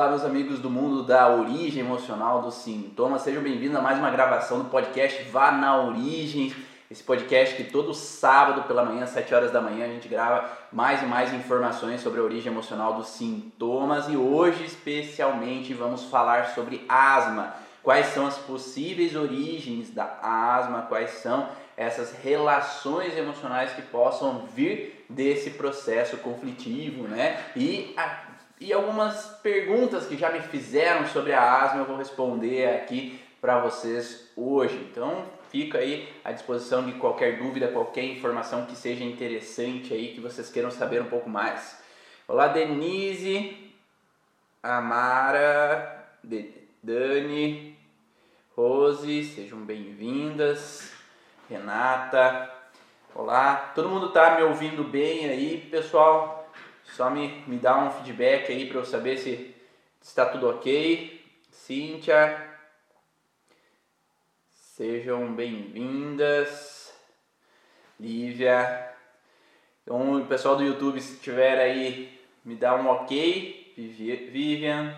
Olá, meus amigos do mundo da origem emocional dos sintomas, sejam bem-vindos a mais uma gravação do podcast Vá na Origem. Esse podcast que todo sábado pela manhã, às 7 horas da manhã, a gente grava mais e mais informações sobre a origem emocional dos sintomas e hoje, especialmente, vamos falar sobre asma. Quais são as possíveis origens da asma, quais são essas relações emocionais que possam vir desse processo conflitivo, né? E a e algumas perguntas que já me fizeram sobre a asma eu vou responder aqui para vocês hoje. Então fica aí à disposição de qualquer dúvida, qualquer informação que seja interessante aí, que vocês queiram saber um pouco mais. Olá Denise, Amara, Dani, Rose, sejam bem-vindas. Renata, olá, todo mundo tá me ouvindo bem aí, pessoal? Só me, me dá um feedback aí para eu saber se está tudo ok. Cíntia, sejam bem-vindas. Lívia. Então, o pessoal do YouTube, se tiver aí, me dá um ok. Vivian,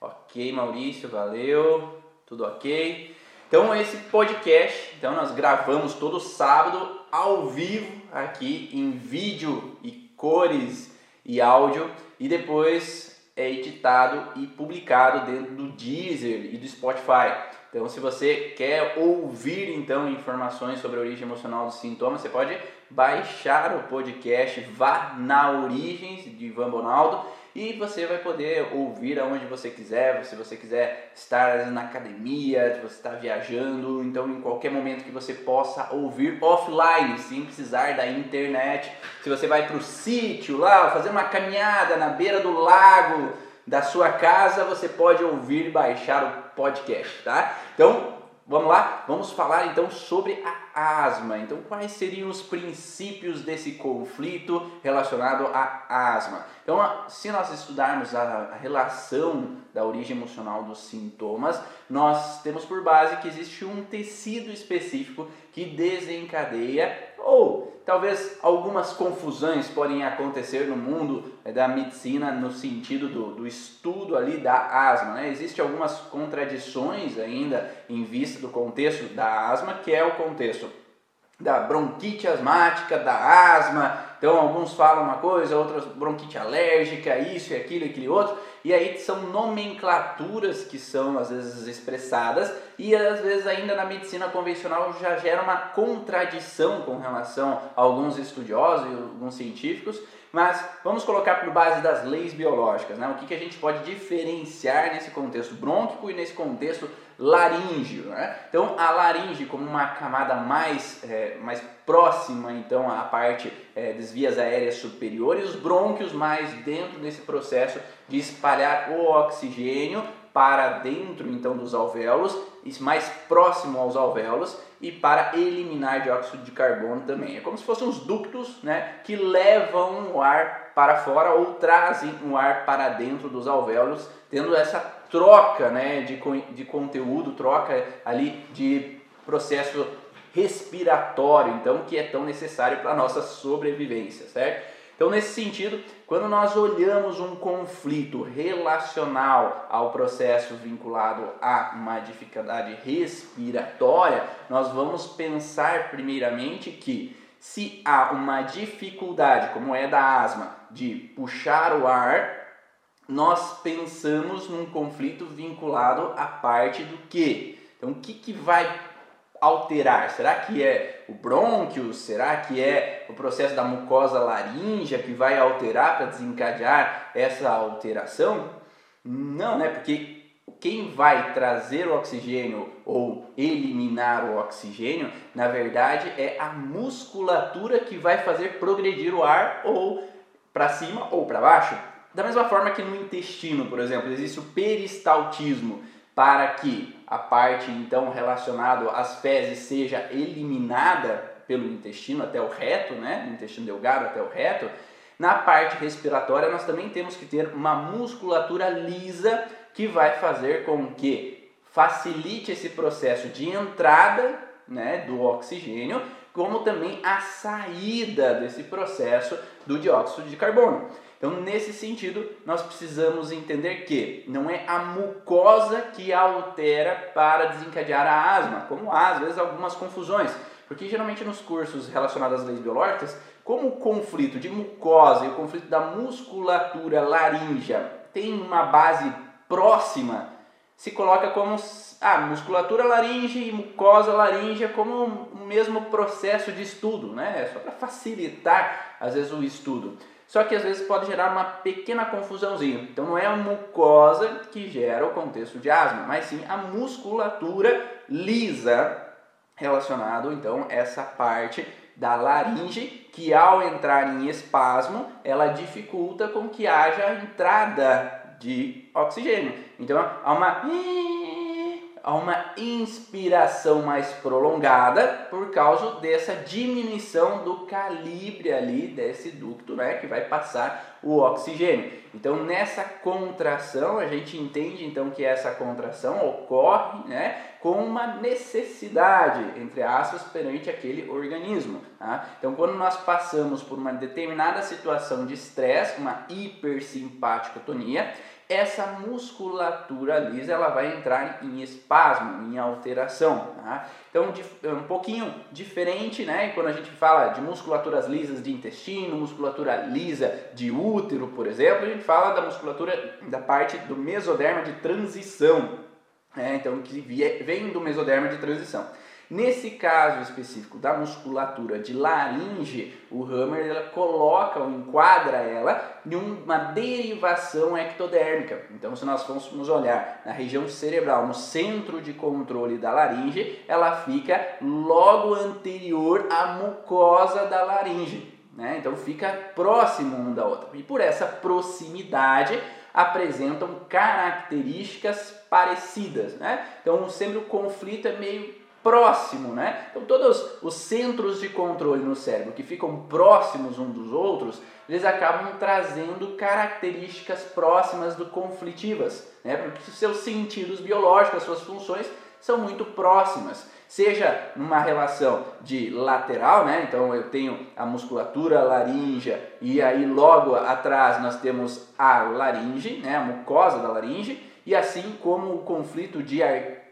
ok. Maurício, valeu. Tudo ok. Então, esse podcast, então nós gravamos todo sábado ao vivo aqui em vídeo e cores e áudio e depois é editado e publicado dentro do Deezer e do Spotify. Então, se você quer ouvir então informações sobre a origem emocional dos sintomas, você pode baixar o podcast Vá na Origens de Ivan Bonaldo e você vai poder ouvir aonde você quiser, se você quiser estar na academia, se você está viajando, então em qualquer momento que você possa ouvir offline, sem precisar da internet. Se você vai para o sítio lá, fazer uma caminhada na beira do lago da sua casa, você pode ouvir e baixar o podcast, tá? Então, Vamos lá? Vamos falar então sobre a asma. Então, quais seriam os princípios desse conflito relacionado à asma? Então, se nós estudarmos a relação da origem emocional dos sintomas, nós temos por base que existe um tecido específico que desencadeia ou talvez algumas confusões podem acontecer no mundo eh, da medicina no sentido do, do estudo ali da asma. Né? Existem algumas contradições ainda em vista do contexto da asma, que é o contexto da bronquite asmática, da asma. Então, alguns falam uma coisa, outros bronquite alérgica, isso e aquilo e aquele outro. E aí são nomenclaturas que são às vezes expressadas e às vezes ainda na medicina convencional já gera uma contradição com relação a alguns estudiosos e alguns científicos. Mas vamos colocar por base das leis biológicas, né? o que, que a gente pode diferenciar nesse contexto brônquico e nesse contexto laríngeo. Né? Então, a laringe como uma camada mais, é, mais próxima então à parte é, das vias aéreas superiores, os brônquios mais dentro desse processo de espalhar o oxigênio para dentro então dos alvéolos, mais próximo aos alvéolos e para eliminar dióxido de carbono também. É como se fossem os ductos né, que levam o ar para fora ou trazem o ar para dentro dos alvéolos, tendo essa troca né, de, de conteúdo, troca ali de processo respiratório, então que é tão necessário para a nossa sobrevivência, certo? Então, nesse sentido, quando nós olhamos um conflito relacional ao processo vinculado a uma dificuldade respiratória, nós vamos pensar primeiramente que se há uma dificuldade, como é da asma, de puxar o ar, nós pensamos num conflito vinculado à parte do que? Então, o que, que vai alterar? Será que é o brônquio? Será que é o processo da mucosa laríngea que vai alterar para desencadear essa alteração? Não, né? Porque quem vai trazer o oxigênio ou eliminar o oxigênio, na verdade, é a musculatura que vai fazer progredir o ar ou para cima ou para baixo. Da mesma forma que no intestino, por exemplo, existe o peristaltismo para que a parte então relacionada às fezes seja eliminada pelo intestino até o reto, né, intestino delgado até o reto, na parte respiratória nós também temos que ter uma musculatura lisa que vai fazer com que facilite esse processo de entrada né, do oxigênio, como também a saída desse processo do dióxido de carbono. Então, nesse sentido, nós precisamos entender que não é a mucosa que altera para desencadear a asma, como há às vezes algumas confusões. Porque geralmente nos cursos relacionados às leis biológicas, como o conflito de mucosa e o conflito da musculatura laríngea tem uma base próxima, se coloca como a ah, musculatura laringe e mucosa laríngea como o mesmo processo de estudo, né? É só para facilitar às vezes o estudo. Só que às vezes pode gerar uma pequena confusãozinha. Então não é a mucosa que gera o contexto de asma, mas sim a musculatura lisa relacionado então essa parte da laringe que ao entrar em espasmo ela dificulta com que haja entrada de oxigênio. Então há uma a uma inspiração mais prolongada por causa dessa diminuição do calibre ali desse ducto, né, que vai passar o oxigênio. Então, nessa contração, a gente entende então que essa contração ocorre, né, com uma necessidade, entre aspas, perante aquele organismo. Tá? Então, quando nós passamos por uma determinada situação de estresse, uma hipersimpaticotonia, essa musculatura lisa ela vai entrar em espasmo, em alteração. Tá? Então, é um pouquinho diferente, né? Quando a gente fala de musculaturas lisas de intestino, musculatura lisa de útero, por exemplo, a gente fala da musculatura da parte do mesoderma de transição, né? Então, que vem do mesoderma de transição. Nesse caso específico da musculatura de laringe, o Hammer ela coloca ou enquadra ela em uma derivação ectodérmica. Então, se nós fôssemos olhar na região cerebral, no centro de controle da laringe, ela fica logo anterior à mucosa da laringe. Né? Então, fica próximo um da outra. E por essa proximidade, apresentam características parecidas. Né? Então, sempre o conflito é meio próximo, né? Então todos os centros de controle no cérebro que ficam próximos um dos outros, eles acabam trazendo características próximas do conflitivas, né? Porque seus sentidos biológicos, suas funções são muito próximas. Seja numa relação de lateral, né? Então eu tenho a musculatura laríngea e aí logo atrás nós temos a laringe, né? A mucosa da laringe e assim como o conflito de,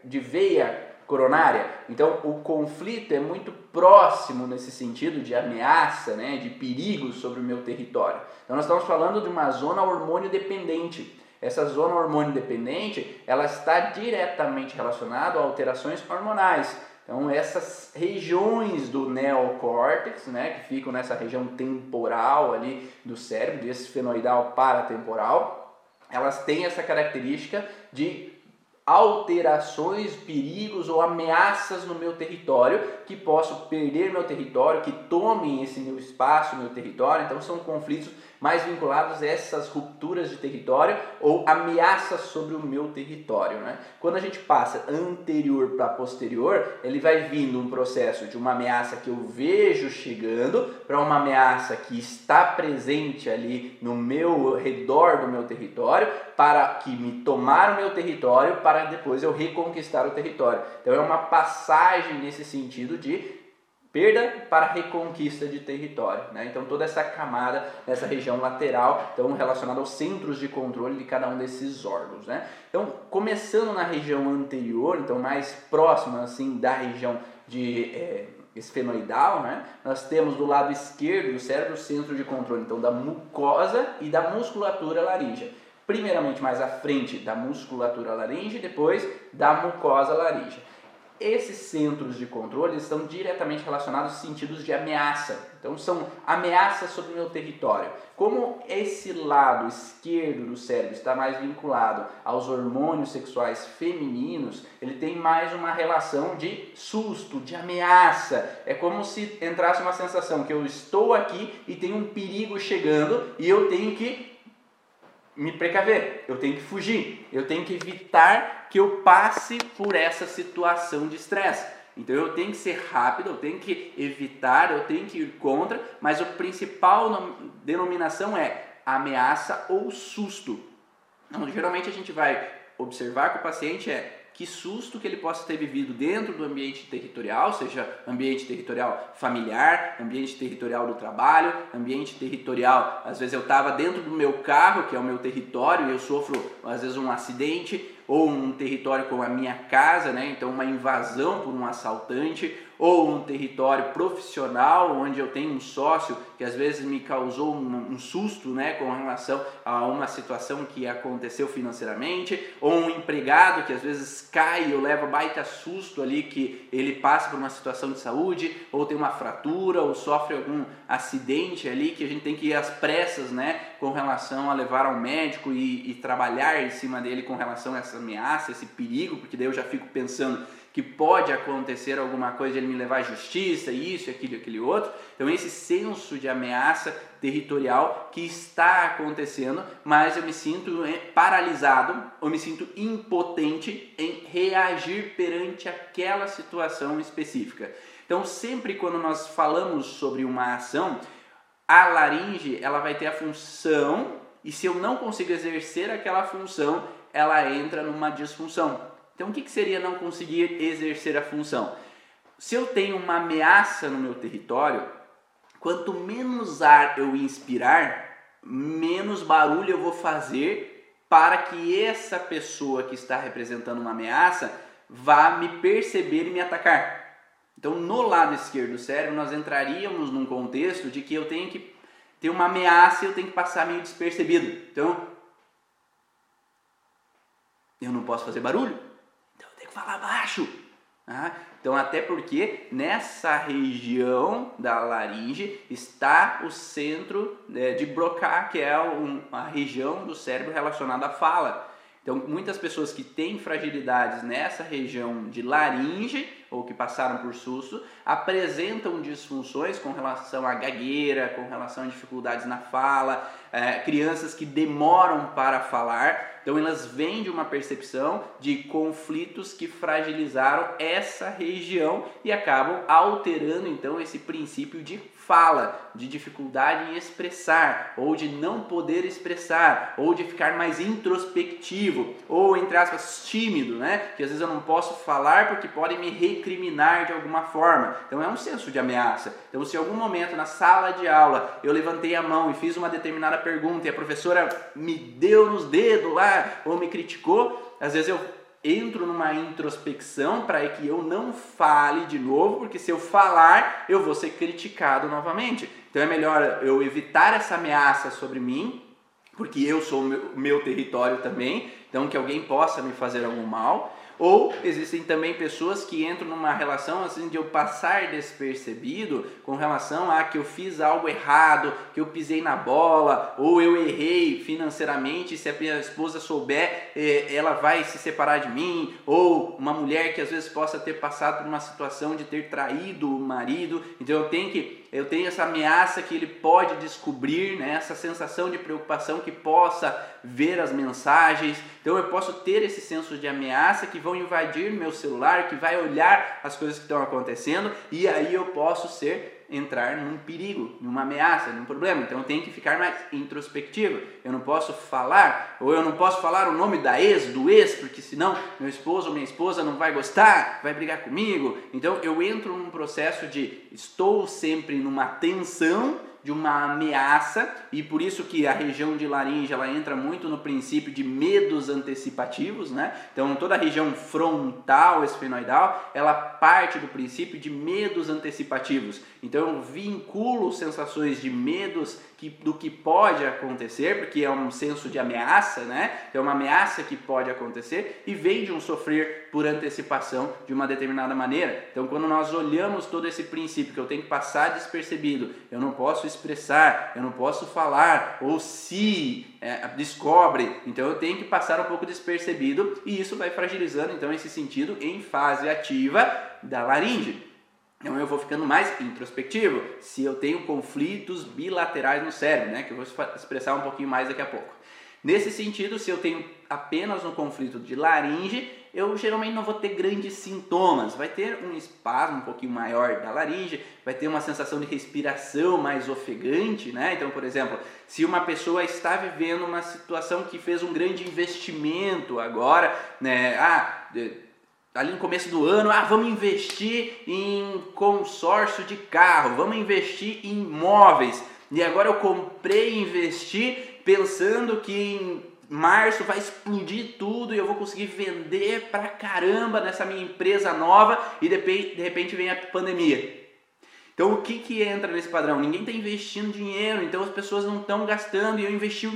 de veia coronária. Então, o conflito é muito próximo nesse sentido de ameaça, né, de perigo sobre o meu território. Então, nós estamos falando de uma zona hormônio dependente. Essa zona hormônio dependente, ela está diretamente relacionada a alterações hormonais. Então, essas regiões do neocórtex, né, que ficam nessa região temporal ali do cérebro, desse fenoidal paratemporal, elas têm essa característica de alterações, perigos ou ameaças no meu território, que posso perder meu território, que tomem esse meu espaço, meu território. Então são conflitos mais vinculados a essas rupturas de território ou ameaças sobre o meu território. Né? Quando a gente passa anterior para posterior, ele vai vindo um processo de uma ameaça que eu vejo chegando para uma ameaça que está presente ali no meu redor do meu território para que me tomar o meu território para depois eu reconquistar o território. Então é uma passagem nesse sentido de perda para reconquista de território. Né? Então toda essa camada nessa região lateral, então relacionada aos centros de controle de cada um desses órgãos. Né? Então começando na região anterior, então mais próxima assim da região de é, esfenoidal, né? nós temos do lado esquerdo do cérebro o centro de controle então da mucosa e da musculatura laríngea. Primeiramente mais à frente da musculatura laríngea, depois da mucosa laríngea. Esses centros de controle estão diretamente relacionados aos sentidos de ameaça. Então, são ameaças sobre o meu território. Como esse lado esquerdo do cérebro está mais vinculado aos hormônios sexuais femininos, ele tem mais uma relação de susto, de ameaça. É como se entrasse uma sensação que eu estou aqui e tem um perigo chegando e eu tenho que me precaver, eu tenho que fugir, eu tenho que evitar que eu passe por essa situação de estresse. Então eu tenho que ser rápido, eu tenho que evitar, eu tenho que ir contra, mas a principal denominação é ameaça ou susto. Então, geralmente a gente vai observar que o paciente é que susto que ele possa ter vivido dentro do ambiente territorial, seja ambiente territorial familiar, ambiente territorial do trabalho, ambiente territorial. Às vezes eu estava dentro do meu carro, que é o meu território, e eu sofro às vezes um acidente, ou um território como a minha casa, né? Então uma invasão por um assaltante, ou um território profissional onde eu tenho um sócio que às vezes me causou um, um, susto né, com relação a uma situação que aconteceu financeiramente, ou um empregado que às vezes cai, eu levo baita susto ali que ele passa por uma situação de saúde, ou tem uma fratura, ou sofre algum acidente ali que a gente tem que ir às pressas né, com relação a levar ao médico e, e trabalhar em cima dele com relação a essa ameaça, esse perigo, porque daí eu já fico pensando que pode acontecer alguma coisa ele me levar à justiça, isso, aquilo, aquele outro. Então esse senso de ameaça territorial que está acontecendo, mas eu me sinto eh, paralisado, eu me sinto impotente em reagir perante aquela situação específica. Então sempre quando nós falamos sobre uma ação, a laringe ela vai ter a função e se eu não consigo exercer aquela função, ela entra numa disfunção. Então, o que, que seria não conseguir exercer a função? Se eu tenho uma ameaça no meu território, quanto menos ar eu inspirar, menos barulho eu vou fazer para que essa pessoa que está representando uma ameaça vá me perceber e me atacar. Então, no lado esquerdo do cérebro, nós entraríamos num contexto de que eu tenho que ter uma ameaça e eu tenho que passar meio despercebido. Então, eu não posso fazer barulho, falar baixo. Ah, então, até porque nessa região da laringe está o centro né, de Broca, que é um, a região do cérebro relacionada à fala. Então, muitas pessoas que têm fragilidades nessa região de laringe ou que passaram por susto apresentam disfunções com relação à gagueira, com relação a dificuldades na fala, é, crianças que demoram para falar. Então, elas vêm de uma percepção de conflitos que fragilizaram essa região e acabam alterando então esse princípio de fala, de dificuldade em expressar, ou de não poder expressar, ou de ficar mais introspectivo, ou entre aspas tímido, né? Que às vezes eu não posso falar porque podem me recriminar de alguma forma. Então é um senso de ameaça. Então se em algum momento na sala de aula eu levantei a mão e fiz uma determinada pergunta e a professora me deu nos dedos lá ou me criticou, às vezes eu entro numa introspecção para que eu não fale de novo, porque se eu falar, eu vou ser criticado novamente. Então é melhor eu evitar essa ameaça sobre mim, porque eu sou o meu, meu território também, então que alguém possa me fazer algum mal. Ou existem também pessoas que entram numa relação assim de eu passar despercebido com relação a que eu fiz algo errado, que eu pisei na bola, ou eu errei financeiramente, se a minha esposa souber, eh, ela vai se separar de mim, ou uma mulher que às vezes possa ter passado por uma situação de ter traído o marido, então eu tenho que eu tenho essa ameaça que ele pode descobrir, né? essa sensação de preocupação que possa ver as mensagens. Então eu posso ter esse senso de ameaça que vão invadir meu celular, que vai olhar as coisas que estão acontecendo e aí eu posso ser entrar num perigo, numa ameaça, num problema. Então eu tenho que ficar mais introspectivo. Eu não posso falar, ou eu não posso falar o nome da ex, do ex, porque senão meu esposo ou minha esposa não vai gostar, vai brigar comigo. Então eu entro num processo de estou sempre numa tensão de uma ameaça e por isso que a região de laringe ela entra muito no princípio de medos antecipativos, né? Então toda a região frontal esfenoidal ela parte do princípio de medos antecipativos. Então eu vinculo sensações de medos que, do que pode acontecer, porque é um senso de ameaça, né? É uma ameaça que pode acontecer e vem de um sofrer por antecipação de uma determinada maneira. Então, quando nós olhamos todo esse princípio que eu tenho que passar despercebido, eu não posso expressar, eu não posso falar, ou se é, descobre, então eu tenho que passar um pouco despercebido e isso vai fragilizando então esse sentido em fase ativa da laringe. Então eu vou ficando mais introspectivo se eu tenho conflitos bilaterais no cérebro, né? Que eu vou expressar um pouquinho mais daqui a pouco. Nesse sentido, se eu tenho apenas um conflito de laringe, eu geralmente não vou ter grandes sintomas. Vai ter um espasmo um pouquinho maior da laringe, vai ter uma sensação de respiração mais ofegante, né? Então, por exemplo, se uma pessoa está vivendo uma situação que fez um grande investimento agora, né? Ah, ali no começo do ano, ah, vamos investir em consórcio de carro, vamos investir em imóveis. E agora eu comprei e investi pensando que em março vai explodir tudo e eu vou conseguir vender pra caramba nessa minha empresa nova e de repente vem a pandemia. Então o que, que entra nesse padrão? Ninguém está investindo dinheiro, então as pessoas não estão gastando e eu investi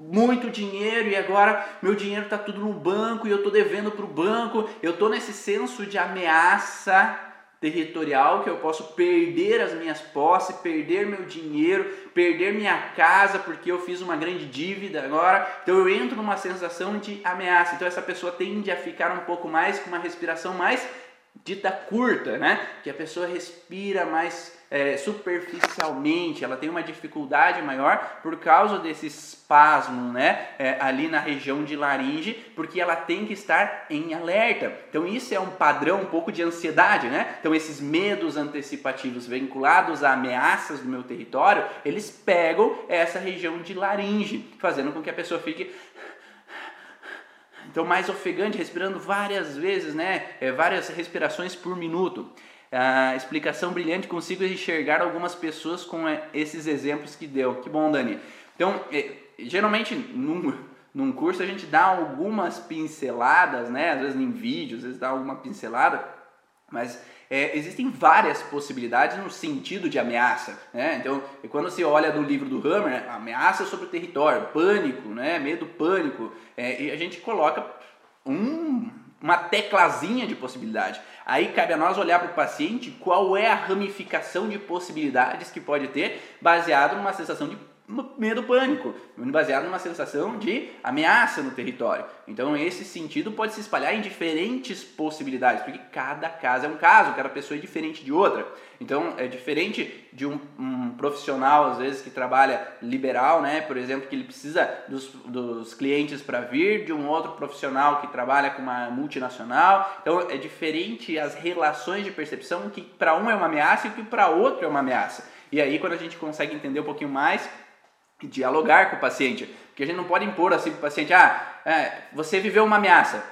muito dinheiro e agora meu dinheiro está tudo no banco e eu estou devendo para o banco. Eu estou nesse senso de ameaça territorial que eu posso perder as minhas posses, perder meu dinheiro, perder minha casa porque eu fiz uma grande dívida agora. Então eu entro numa sensação de ameaça. Então essa pessoa tende a ficar um pouco mais com uma respiração mais dita curta, né? Que a pessoa respira mais é, superficialmente, ela tem uma dificuldade maior por causa desse espasmo, né? É, ali na região de laringe, porque ela tem que estar em alerta. Então isso é um padrão um pouco de ansiedade, né? Então esses medos antecipativos vinculados a ameaças do meu território, eles pegam essa região de laringe, fazendo com que a pessoa fique então, mais ofegante, respirando várias vezes, né? É, várias respirações por minuto. A explicação brilhante, consigo enxergar algumas pessoas com é, esses exemplos que deu. Que bom, Dani. Então, é, geralmente, num, num curso a gente dá algumas pinceladas, né? Às vezes em vídeo, às vezes dá alguma pincelada, mas é, existem várias possibilidades no sentido de ameaça. Né? Então, quando você olha do livro do Hammer, ameaça sobre o território, pânico, né? medo, pânico, é, e a gente coloca um, uma teclazinha de possibilidade. Aí cabe a nós olhar para o paciente qual é a ramificação de possibilidades que pode ter baseado numa sensação de medo pânico, baseado numa sensação de ameaça no território. Então, esse sentido pode se espalhar em diferentes possibilidades, porque cada caso é um caso, cada pessoa é diferente de outra. Então, é diferente de um, um profissional, às vezes, que trabalha liberal, né? por exemplo, que ele precisa dos, dos clientes para vir, de um outro profissional que trabalha com uma multinacional. Então, é diferente as relações de percepção que para um é uma ameaça e que para outro é uma ameaça. E aí, quando a gente consegue entender um pouquinho mais, dialogar com o paciente. Porque a gente não pode impor assim para o paciente, ah, é, você viveu uma ameaça.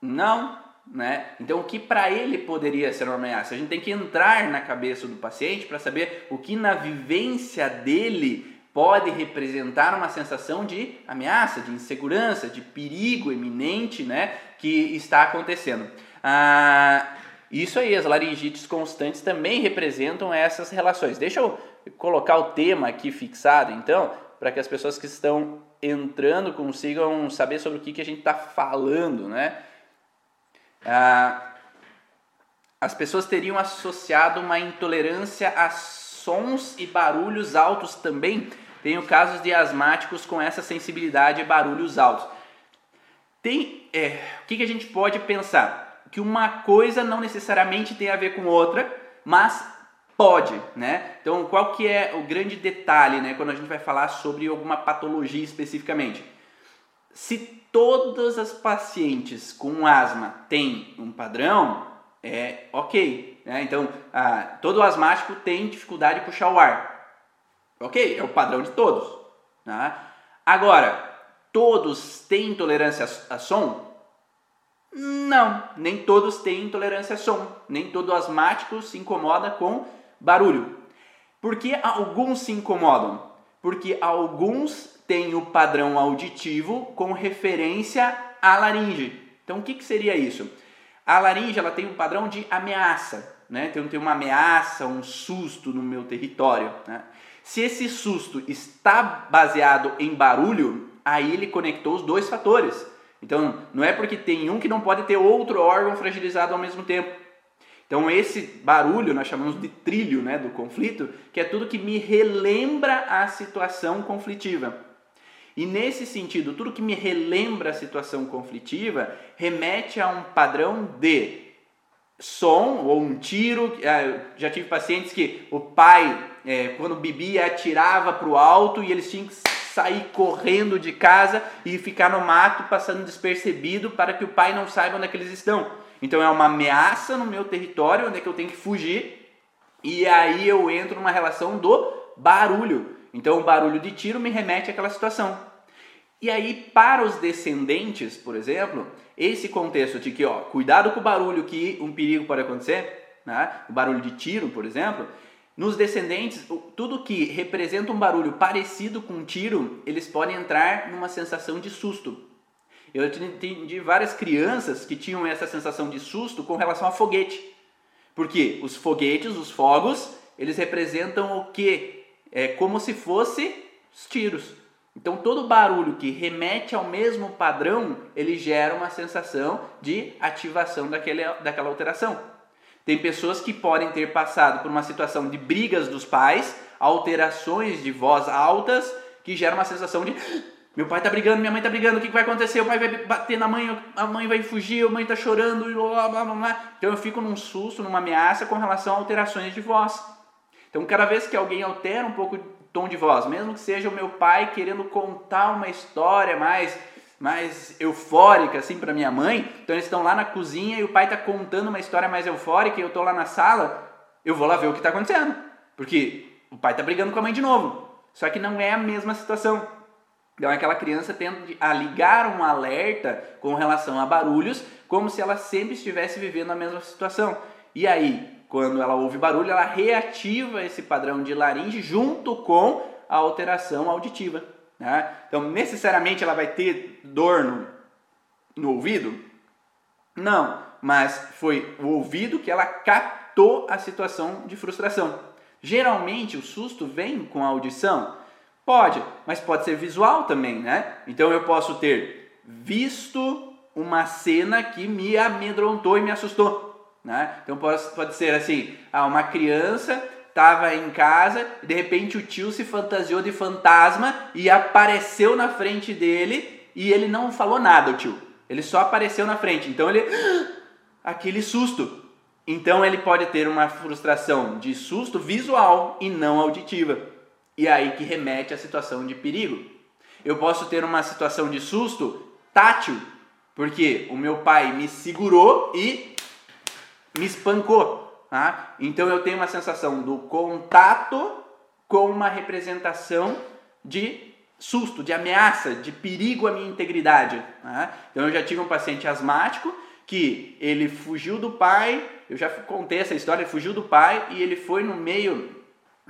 Não, né? Então o que para ele poderia ser uma ameaça? A gente tem que entrar na cabeça do paciente para saber o que na vivência dele pode representar uma sensação de ameaça, de insegurança, de perigo iminente, né, que está acontecendo. Ah, isso aí, as laringites constantes também representam essas relações. Deixa eu colocar o tema aqui fixado, então, para que as pessoas que estão entrando consigam saber sobre o que, que a gente está falando, né? Ah, as pessoas teriam associado uma intolerância a sons e barulhos altos também. Tenho casos de asmáticos com essa sensibilidade a barulhos altos. Tem, é, o que, que a gente pode pensar? Que uma coisa não necessariamente tem a ver com outra, mas Pode, né? Então, qual que é o grande detalhe, né, quando a gente vai falar sobre alguma patologia especificamente? Se todas as pacientes com asma têm um padrão, é ok, né? Então, ah, todo asmático tem dificuldade de puxar o ar. Ok, é o padrão de todos. Tá? Agora, todos têm intolerância a som? Não, nem todos têm intolerância a som. Nem todo asmático se incomoda com barulho. Por que alguns se incomodam? Porque alguns têm o padrão auditivo com referência à laringe. Então, o que, que seria isso? A laringe ela tem um padrão de ameaça, né? Então, tem uma ameaça, um susto no meu território. Né? Se esse susto está baseado em barulho, aí ele conectou os dois fatores. Então, não é porque tem um que não pode ter outro órgão fragilizado ao mesmo tempo. Então esse barulho nós chamamos de trilho né, do conflito, que é tudo que me relembra a situação conflitiva. E nesse sentido, tudo que me relembra a situação conflitiva remete a um padrão de som ou um tiro. Ah, já tive pacientes que o pai, é, quando bebia, atirava para o alto e eles tinham que sair correndo de casa e ficar no mato passando despercebido para que o pai não saiba onde é eles estão. Então é uma ameaça no meu território onde é que eu tenho que fugir. E aí eu entro numa relação do barulho. Então o barulho de tiro me remete àquela situação. E aí, para os descendentes, por exemplo, esse contexto de que, ó, cuidado com o barulho que um perigo pode acontecer, né? o barulho de tiro, por exemplo, nos descendentes, tudo que representa um barulho parecido com um tiro, eles podem entrar numa sensação de susto. Eu entendi várias crianças que tinham essa sensação de susto com relação a foguete. Porque os foguetes, os fogos, eles representam o que? É como se fosse os tiros. Então todo barulho que remete ao mesmo padrão, ele gera uma sensação de ativação daquele, daquela alteração. Tem pessoas que podem ter passado por uma situação de brigas dos pais, alterações de voz altas, que geram uma sensação de meu pai tá brigando, minha mãe tá brigando, o que, que vai acontecer? O pai vai bater na mãe, a mãe vai fugir, a mãe tá chorando, blá, blá, blá, blá. Então eu fico num susto, numa ameaça com relação a alterações de voz. Então cada vez que alguém altera um pouco o tom de voz, mesmo que seja o meu pai querendo contar uma história mais mais eufórica assim para minha mãe, então eles estão lá na cozinha e o pai tá contando uma história mais eufórica e eu tô lá na sala, eu vou lá ver o que tá acontecendo, porque o pai tá brigando com a mãe de novo. Só que não é a mesma situação. Então aquela criança tende a ligar um alerta com relação a barulhos, como se ela sempre estivesse vivendo a mesma situação. E aí, quando ela ouve barulho, ela reativa esse padrão de laringe junto com a alteração auditiva. Né? Então, necessariamente ela vai ter dor no, no ouvido? Não, mas foi o ouvido que ela captou a situação de frustração. Geralmente o susto vem com a audição, Pode, mas pode ser visual também, né? Então eu posso ter visto uma cena que me amedrontou e me assustou, né? Então pode, ser assim, ah, uma criança estava em casa e de repente o tio se fantasiou de fantasma e apareceu na frente dele e ele não falou nada, o tio. Ele só apareceu na frente. Então ele aquele susto. Então ele pode ter uma frustração de susto visual e não auditiva e aí que remete à situação de perigo. Eu posso ter uma situação de susto tátil, porque o meu pai me segurou e me espancou. Tá? Então eu tenho uma sensação do contato com uma representação de susto, de ameaça, de perigo à minha integridade. Tá? Então eu já tive um paciente asmático que ele fugiu do pai, eu já contei essa história, ele fugiu do pai e ele foi no meio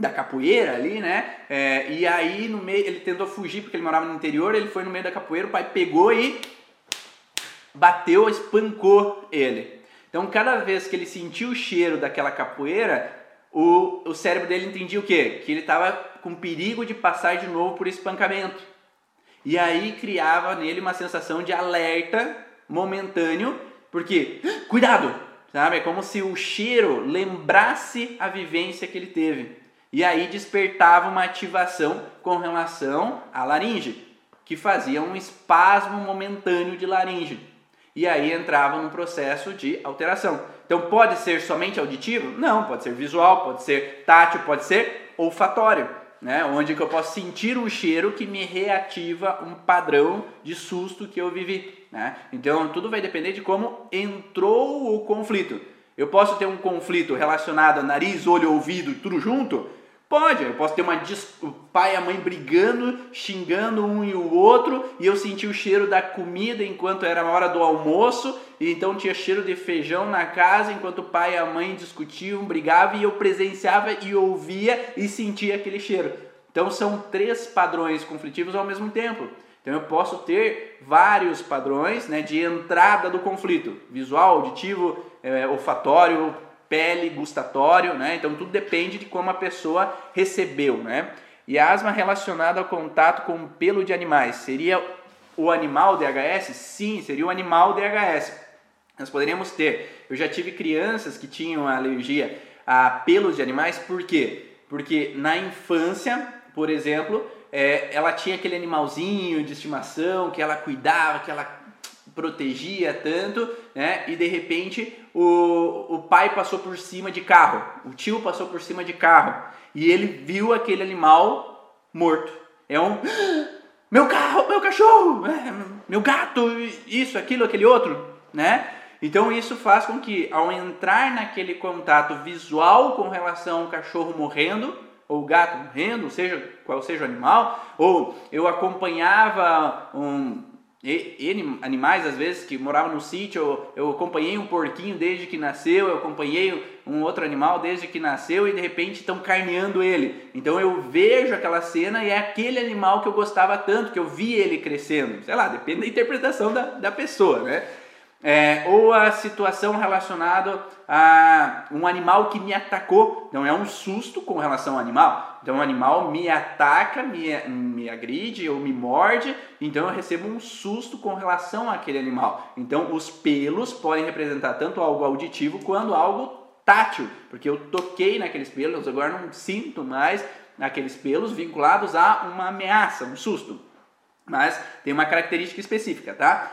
da capoeira ali, né? É, e aí no meio ele tentou fugir porque ele morava no interior, ele foi no meio da capoeira, o pai pegou e bateu, espancou ele. Então cada vez que ele sentiu o cheiro daquela capoeira, o, o cérebro dele entendia o quê? Que ele estava com perigo de passar de novo por espancamento. E aí criava nele uma sensação de alerta momentâneo, porque cuidado, sabe? É como se o cheiro lembrasse a vivência que ele teve. E aí despertava uma ativação com relação à laringe, que fazia um espasmo momentâneo de laringe. E aí entrava num processo de alteração. Então pode ser somente auditivo? Não, pode ser visual, pode ser tátil, pode ser olfatório, né? Onde que eu posso sentir um cheiro que me reativa um padrão de susto que eu vivi, né? Então tudo vai depender de como entrou o conflito. Eu posso ter um conflito relacionado a nariz, olho, ouvido, tudo junto, Pode, eu posso ter uma o pai e a mãe brigando, xingando um e o outro, e eu senti o cheiro da comida enquanto era a hora do almoço, e então tinha cheiro de feijão na casa enquanto o pai e a mãe discutiam, brigavam, e eu presenciava e ouvia e sentia aquele cheiro. Então são três padrões conflitivos ao mesmo tempo. Então eu posso ter vários padrões né, de entrada do conflito: visual, auditivo, é, olfatório, pele, gustatório, né? Então tudo depende de como a pessoa recebeu, né? E a asma relacionada ao contato com o pelo de animais seria o animal DHS? Sim, seria o animal DHS. Nós poderíamos ter. Eu já tive crianças que tinham alergia a pelos de animais, por quê? Porque na infância, por exemplo, é, ela tinha aquele animalzinho de estimação que ela cuidava, que ela protegia tanto, né? E de repente o, o pai passou por cima de carro, o tio passou por cima de carro e ele viu aquele animal morto. É um meu carro, meu cachorro, meu gato, isso, aquilo, aquele outro, né? Então isso faz com que ao entrar naquele contato visual com relação ao cachorro morrendo, ou gato morrendo, seja qual seja o animal, ou eu acompanhava um, N animais, às vezes, que moravam no sítio, eu, eu acompanhei um porquinho desde que nasceu, eu acompanhei um outro animal desde que nasceu e de repente estão carneando ele. Então eu vejo aquela cena e é aquele animal que eu gostava tanto, que eu vi ele crescendo. Sei lá, depende da interpretação da, da pessoa, né? É, ou a situação relacionada a um animal que me atacou. Então é um susto com relação ao animal. Então o animal me ataca, me, me agride ou me morde, então eu recebo um susto com relação àquele animal. Então os pelos podem representar tanto algo auditivo quanto algo tátil, porque eu toquei naqueles pelos, agora não sinto mais aqueles pelos vinculados a uma ameaça, um susto. Mas tem uma característica específica, tá?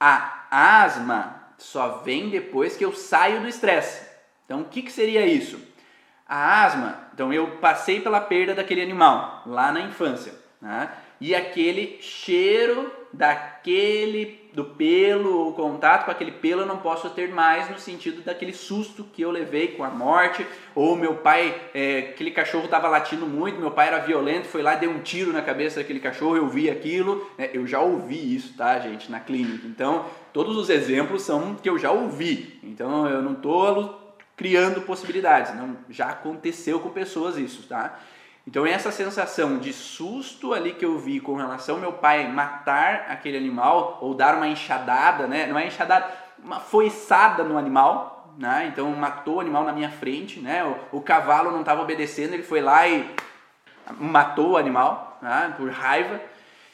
A asma só vem depois que eu saio do estresse. Então, o que, que seria isso? A asma, então eu passei pela perda daquele animal lá na infância, né? e aquele cheiro daquele do pelo, o contato com aquele pelo eu não posso ter mais no sentido daquele susto que eu levei com a morte, ou meu pai, é, aquele cachorro estava latindo muito, meu pai era violento, foi lá deu um tiro na cabeça daquele cachorro, eu vi aquilo, né? eu já ouvi isso, tá, gente, na clínica. Então, todos os exemplos são que eu já ouvi. Então, eu não estou criando possibilidades, não, já aconteceu com pessoas isso, tá? Então essa sensação de susto ali que eu vi com relação ao meu pai matar aquele animal ou dar uma enxadada, né? Não é enxadada, uma foiçada no animal, né? Então matou o animal na minha frente, né? O, o cavalo não estava obedecendo, ele foi lá e matou o animal, né? Por raiva.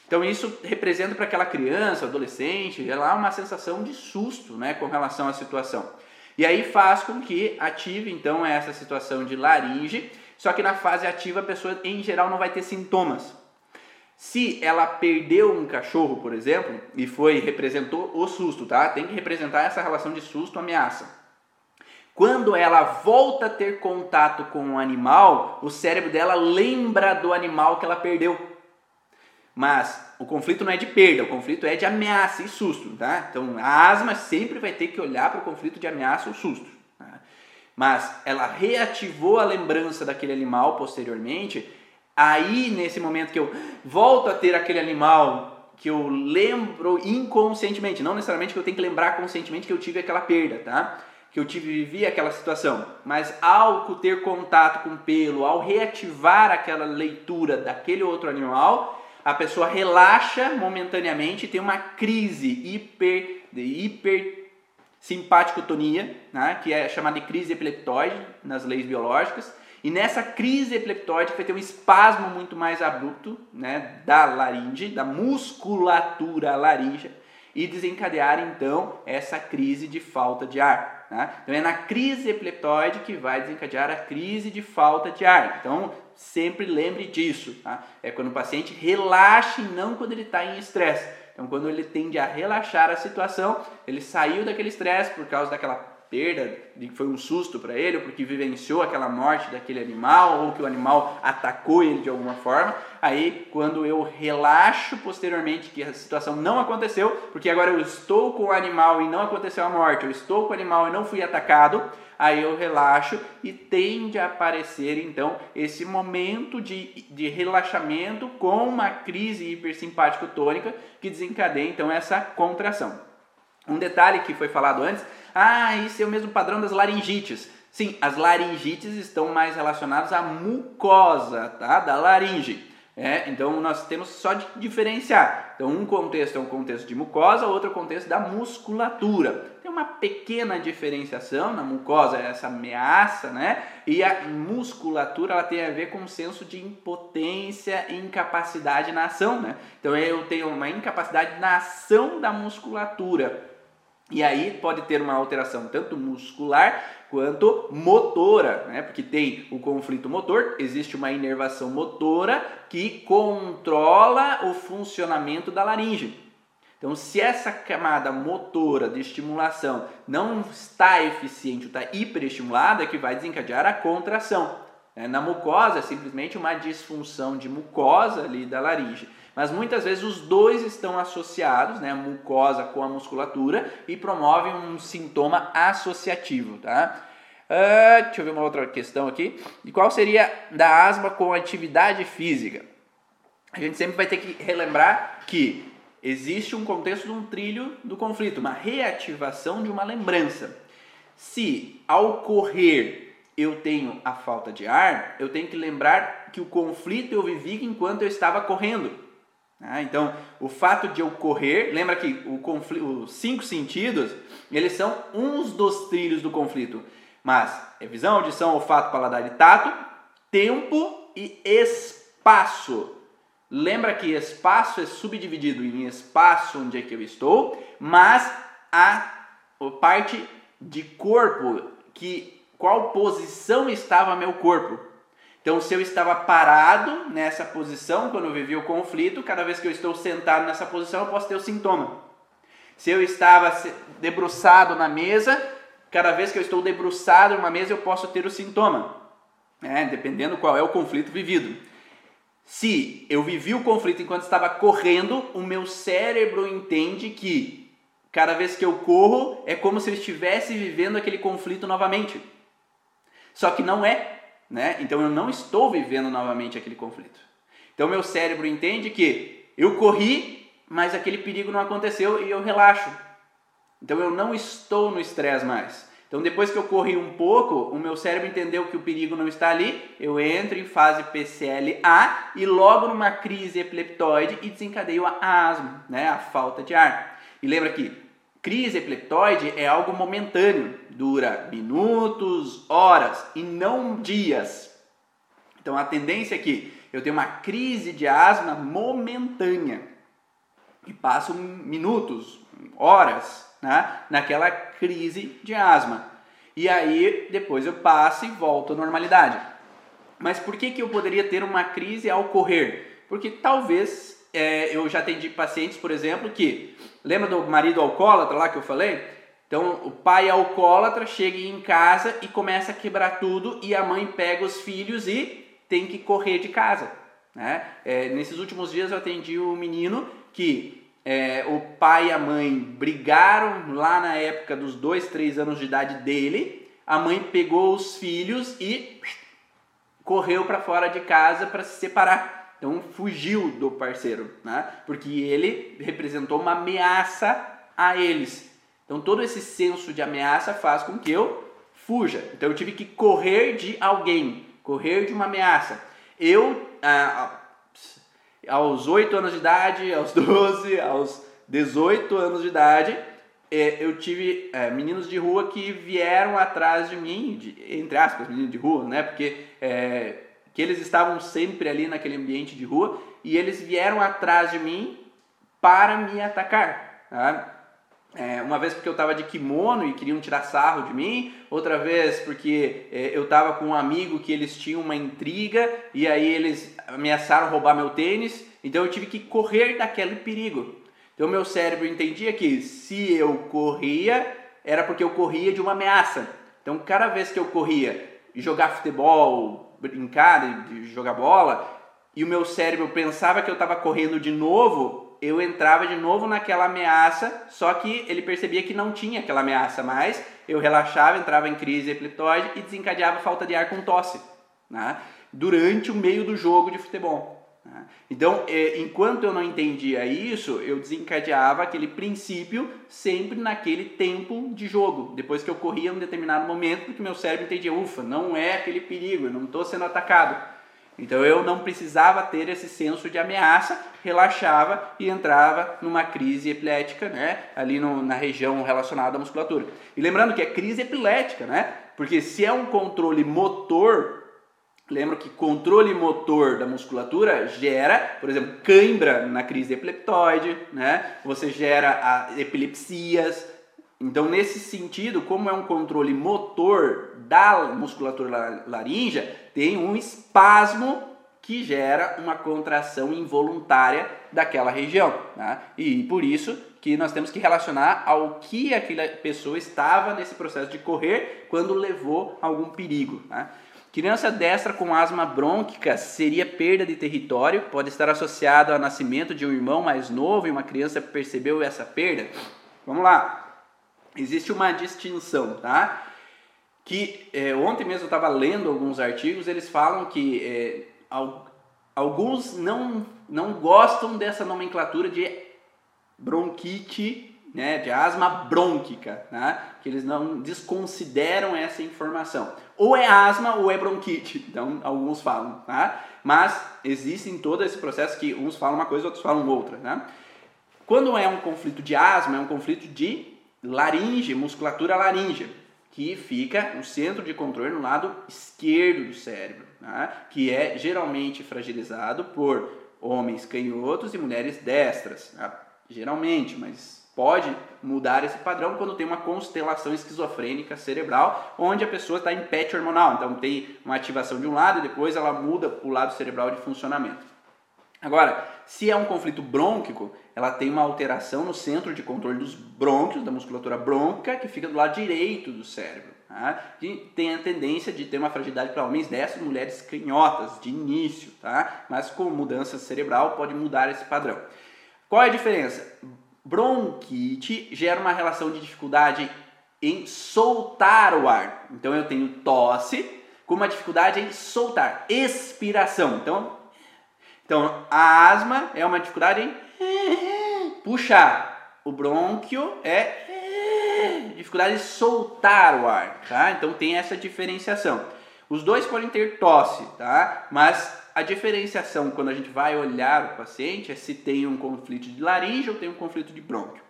Então isso representa para aquela criança, adolescente, é lá uma sensação de susto, né? Com relação à situação. E aí faz com que ative então essa situação de laringe só que na fase ativa a pessoa em geral não vai ter sintomas. Se ela perdeu um cachorro, por exemplo, e foi representou o susto, tá? Tem que representar essa relação de susto ameaça. Quando ela volta a ter contato com o animal, o cérebro dela lembra do animal que ela perdeu. Mas o conflito não é de perda, o conflito é de ameaça e susto, tá? Então a asma sempre vai ter que olhar para o conflito de ameaça ou susto mas ela reativou a lembrança daquele animal posteriormente, aí nesse momento que eu volto a ter aquele animal que eu lembro inconscientemente, não necessariamente que eu tenho que lembrar conscientemente que eu tive aquela perda, tá? Que eu tive vivi aquela situação, mas ao ter contato com o pelo, ao reativar aquela leitura daquele outro animal, a pessoa relaxa momentaneamente e tem uma crise hiper de hiper simpaticotonia, né, que é chamada de crise epileptóide nas leis biológicas. E nessa crise epileptóide vai ter um espasmo muito mais abrupto né, da laringe, da musculatura laríngea, e desencadear então essa crise de falta de ar. Né? Então é na crise epileptóide que vai desencadear a crise de falta de ar. Então sempre lembre disso. Tá? É quando o paciente relaxa e não quando ele está em estresse. Então, quando ele tende a relaxar a situação, ele saiu daquele estresse por causa daquela perda, de que foi um susto para ele, ou porque vivenciou aquela morte daquele animal, ou que o animal atacou ele de alguma forma. Aí, quando eu relaxo posteriormente que a situação não aconteceu, porque agora eu estou com o animal e não aconteceu a morte, eu estou com o animal e não fui atacado, aí eu relaxo e tende a aparecer então esse momento de, de relaxamento com uma crise hipersimpático tônica que desencadeia então essa contração. Um detalhe que foi falado antes, ah, isso é o mesmo padrão das laringites. Sim, as laringites estão mais relacionadas à mucosa tá? da laringe. É, então nós temos só de diferenciar. Então um contexto é um contexto de mucosa, outro contexto da musculatura. Tem uma pequena diferenciação na mucosa, essa ameaça, né? E a musculatura ela tem a ver com um senso de impotência e incapacidade na ação, né? Então eu tenho uma incapacidade na ação da musculatura. E aí pode ter uma alteração tanto muscular quanto motora, né? Porque tem o conflito motor, existe uma inervação motora que controla o funcionamento da laringe. Então, se essa camada motora de estimulação não está eficiente, está hiperestimulada, é que vai desencadear a contração. Né? Na mucosa, é simplesmente uma disfunção de mucosa ali da laringe. Mas muitas vezes os dois estão associados, né, a mucosa com a musculatura, e promovem um sintoma associativo. Tá? Uh, deixa eu ver uma outra questão aqui. E qual seria da asma com atividade física? A gente sempre vai ter que relembrar que existe um contexto de um trilho do conflito, uma reativação de uma lembrança. Se ao correr eu tenho a falta de ar, eu tenho que lembrar que o conflito eu vivi enquanto eu estava correndo. Ah, então, o fato de eu correr, lembra que o conflito, os cinco sentidos, eles são uns dos trilhos do conflito. Mas é visão, audição, olfato, paladar e tato, tempo e espaço. Lembra que espaço é subdividido em espaço onde é que eu estou, mas a parte de corpo, que qual posição estava meu corpo. Então, se eu estava parado nessa posição quando eu vivi o conflito, cada vez que eu estou sentado nessa posição, eu posso ter o sintoma. Se eu estava debruçado na mesa, cada vez que eu estou debruçado numa mesa, eu posso ter o sintoma, né? dependendo qual é o conflito vivido. Se eu vivi o conflito enquanto estava correndo, o meu cérebro entende que cada vez que eu corro é como se eu estivesse vivendo aquele conflito novamente. Só que não é, né? Então eu não estou vivendo novamente aquele conflito. Então meu cérebro entende que eu corri, mas aquele perigo não aconteceu e eu relaxo. Então eu não estou no estresse mais. Então depois que eu corri um pouco, o meu cérebro entendeu que o perigo não está ali, eu entro em fase PCLA e logo numa crise epileptoide e desencadeio a asma, né, a falta de ar. E lembra que crise epileptoide é algo momentâneo, dura minutos, horas e não dias. Então a tendência é que eu tenho uma crise de asma momentânea e passo minutos, horas, né, naquela crise de asma. E aí depois eu passo e volto à normalidade. Mas por que, que eu poderia ter uma crise ao correr? Porque talvez é, eu já atendi pacientes, por exemplo, que lembra do marido alcoólatra lá que eu falei? Então o pai alcoólatra chega em casa e começa a quebrar tudo e a mãe pega os filhos e tem que correr de casa. Né? É, nesses últimos dias eu atendi um menino que é, o pai e a mãe brigaram lá na época dos dois, três anos de idade dele. A mãe pegou os filhos e correu para fora de casa para se separar. Então fugiu do parceiro, né? Porque ele representou uma ameaça a eles. Então todo esse senso de ameaça faz com que eu fuja. Então eu tive que correr de alguém, correr de uma ameaça. Eu ah, aos 8 anos de idade, aos 12, aos 18 anos de idade, é, eu tive é, meninos de rua que vieram atrás de mim, de, entre aspas, meninos de rua, né? Porque é, que eles estavam sempre ali naquele ambiente de rua e eles vieram atrás de mim para me atacar. Tá? É, uma vez porque eu estava de kimono e queriam tirar sarro de mim, outra vez porque é, eu estava com um amigo que eles tinham uma intriga e aí eles ameaçaram roubar meu tênis, então eu tive que correr daquele perigo. Então meu cérebro entendia que se eu corria, era porque eu corria de uma ameaça. Então cada vez que eu corria jogar futebol, brincar, de jogar bola, e o meu cérebro pensava que eu estava correndo de novo, eu entrava de novo naquela ameaça, só que ele percebia que não tinha aquela ameaça mais, eu relaxava, entrava em crise epileptóide e desencadeava falta de ar com tosse, né? durante o meio do jogo de futebol. Né? Então, é, enquanto eu não entendia isso, eu desencadeava aquele princípio sempre naquele tempo de jogo. Depois que eu corria um determinado momento, porque meu cérebro entendia, ufa, não é aquele perigo, eu não estou sendo atacado. Então eu não precisava ter esse senso de ameaça, relaxava e entrava numa crise epilética, né? Ali no, na região relacionada à musculatura. E lembrando que é crise epilética, né? Porque se é um controle motor, lembra que controle motor da musculatura gera, por exemplo, cãibra na crise epileptoide, né? Você gera epilepsias. Então, nesse sentido, como é um controle motor da musculatura laríngea tem um espasmo que gera uma contração involuntária daquela região. Né? E por isso que nós temos que relacionar ao que aquela pessoa estava nesse processo de correr quando levou algum perigo. Né? Criança destra com asma brônquica seria perda de território, pode estar associado ao nascimento de um irmão mais novo e uma criança percebeu essa perda. Vamos lá. Existe uma distinção, tá? que é, ontem mesmo eu estava lendo alguns artigos, eles falam que é, alguns não, não gostam dessa nomenclatura de bronquite né, de asma brônquica, né, que eles não desconsideram essa informação. Ou é asma ou é bronquite, então alguns falam, tá? mas existe em todo esse processo que uns falam uma coisa, outros falam outra. Né? Quando é um conflito de asma, é um conflito de laringe, musculatura laríngea, que fica no centro de controle no lado esquerdo do cérebro, né? que é geralmente fragilizado por homens canhotos e mulheres destras, né? geralmente, mas pode mudar esse padrão quando tem uma constelação esquizofrênica cerebral, onde a pessoa está em patch hormonal. Então tem uma ativação de um lado e depois ela muda para o lado cerebral de funcionamento. Agora, se é um conflito brônquico, ela tem uma alteração no centro de controle dos brônquios, da musculatura brônquica, que fica do lado direito do cérebro. Tá? E tem a tendência de ter uma fragilidade para homens destros e mulheres canhotas, de início, tá? mas com mudança cerebral pode mudar esse padrão. Qual é a diferença? Bronquite gera uma relação de dificuldade em soltar o ar. Então eu tenho tosse com uma dificuldade em soltar, expiração. Então, então a asma é uma dificuldade em puxar. O brônquio é dificuldade em soltar o ar, tá? Então tem essa diferenciação. Os dois podem ter tosse, tá? Mas a diferenciação quando a gente vai olhar o paciente é se tem um conflito de laringe ou tem um conflito de brônquio.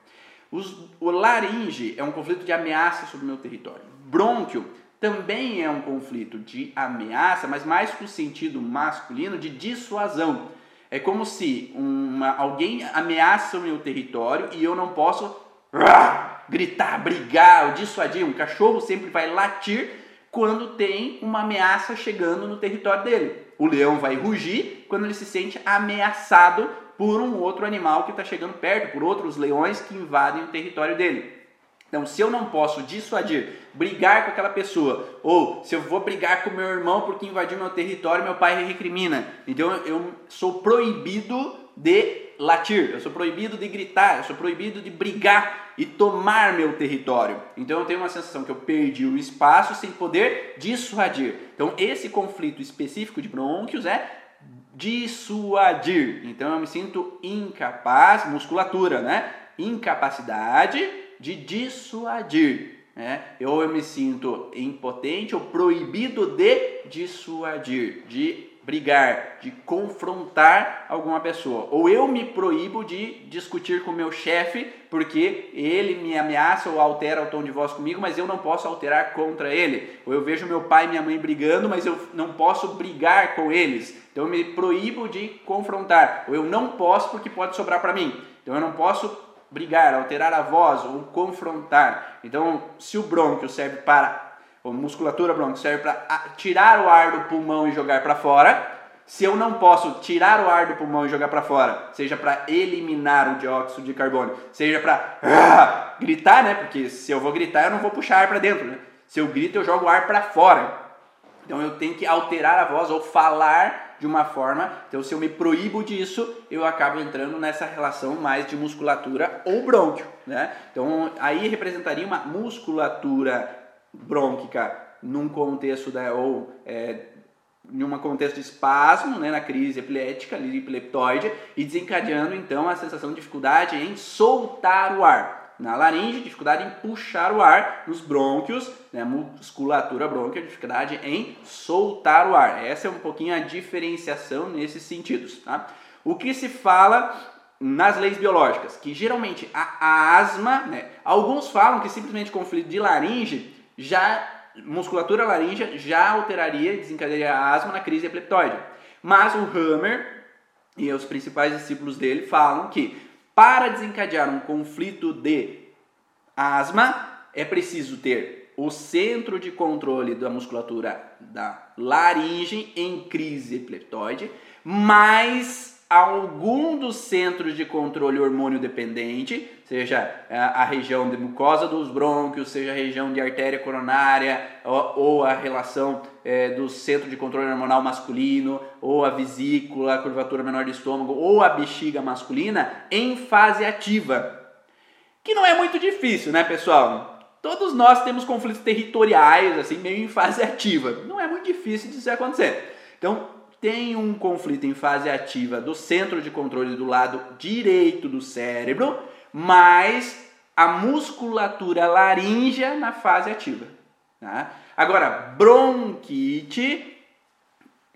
Os, o laringe é um conflito de ameaça sobre o meu território. Brônquio também é um conflito de ameaça, mas mais com sentido masculino de dissuasão. É como se uma, alguém ameaça o meu território e eu não posso gritar, brigar ou dissuadir. Um cachorro sempre vai latir quando tem uma ameaça chegando no território dele. O leão vai rugir quando ele se sente ameaçado por um outro animal que está chegando perto, por outros leões que invadem o território dele. Então, se eu não posso dissuadir, brigar com aquela pessoa, ou se eu vou brigar com meu irmão porque invadiu meu território, meu pai recrimina. Então, eu sou proibido de latir, eu sou proibido de gritar, eu sou proibido de brigar e tomar meu território. Então eu tenho uma sensação que eu perdi o espaço sem poder dissuadir. Então esse conflito específico de brônquios é dissuadir. Então eu me sinto incapaz, musculatura, né? Incapacidade de dissuadir. Né? Eu, eu me sinto impotente ou proibido de dissuadir, de brigar, de confrontar alguma pessoa. Ou eu me proíbo de discutir com o meu chefe porque ele me ameaça ou altera o tom de voz comigo, mas eu não posso alterar contra ele. Ou eu vejo meu pai e minha mãe brigando, mas eu não posso brigar com eles. Então eu me proíbo de confrontar. Ou eu não posso porque pode sobrar para mim. Então eu não posso brigar, alterar a voz ou confrontar. Então, se o brônquio serve para a musculatura bronquial serve para tirar o ar do pulmão e jogar para fora. Se eu não posso tirar o ar do pulmão e jogar para fora, seja para eliminar o dióxido de carbono, seja para ah, gritar, né? Porque se eu vou gritar, eu não vou puxar ar para dentro, né? Se eu grito, eu jogo o ar para fora. Então eu tenho que alterar a voz ou falar de uma forma. Então se eu me proíbo disso, eu acabo entrando nessa relação mais de musculatura ou brônquio, né? Então aí representaria uma musculatura brônquica num contexto da, ou é, em um contexto de espasmo, né, na crise epilética, epileptoide, e desencadeando então a sensação de dificuldade em soltar o ar. Na laringe, dificuldade em puxar o ar, nos brônquios, né, musculatura brônquia, dificuldade em soltar o ar. Essa é um pouquinho a diferenciação nesses sentidos. Tá? O que se fala nas leis biológicas, que geralmente a, a asma, né, alguns falam que simplesmente conflito de laringe já musculatura laríngea já alteraria e desencadearia a asma na crise epileptoide. Mas o Hammer e os principais discípulos dele falam que para desencadear um conflito de asma é preciso ter o centro de controle da musculatura da laringe em crise epileptoide, mais algum dos centros de controle hormônio dependente, seja é, a região de mucosa dos brônquios, seja a região de artéria coronária, ou, a relação é, do centro de controle hormonal masculino, ou a vesícula, a curvatura menor do estômago, ou a bexiga masculina, em fase ativa. Que não é muito difícil, né, pessoal? todos nós temos conflitos territoriais, assim, meio em fase ativa. Não é muito difícil disso acontecer. Então, tem um conflito em fase ativa do centro de controle do lado direito do cérebro, mas a musculatura laríngea na fase ativa. Tá? Agora, bronquite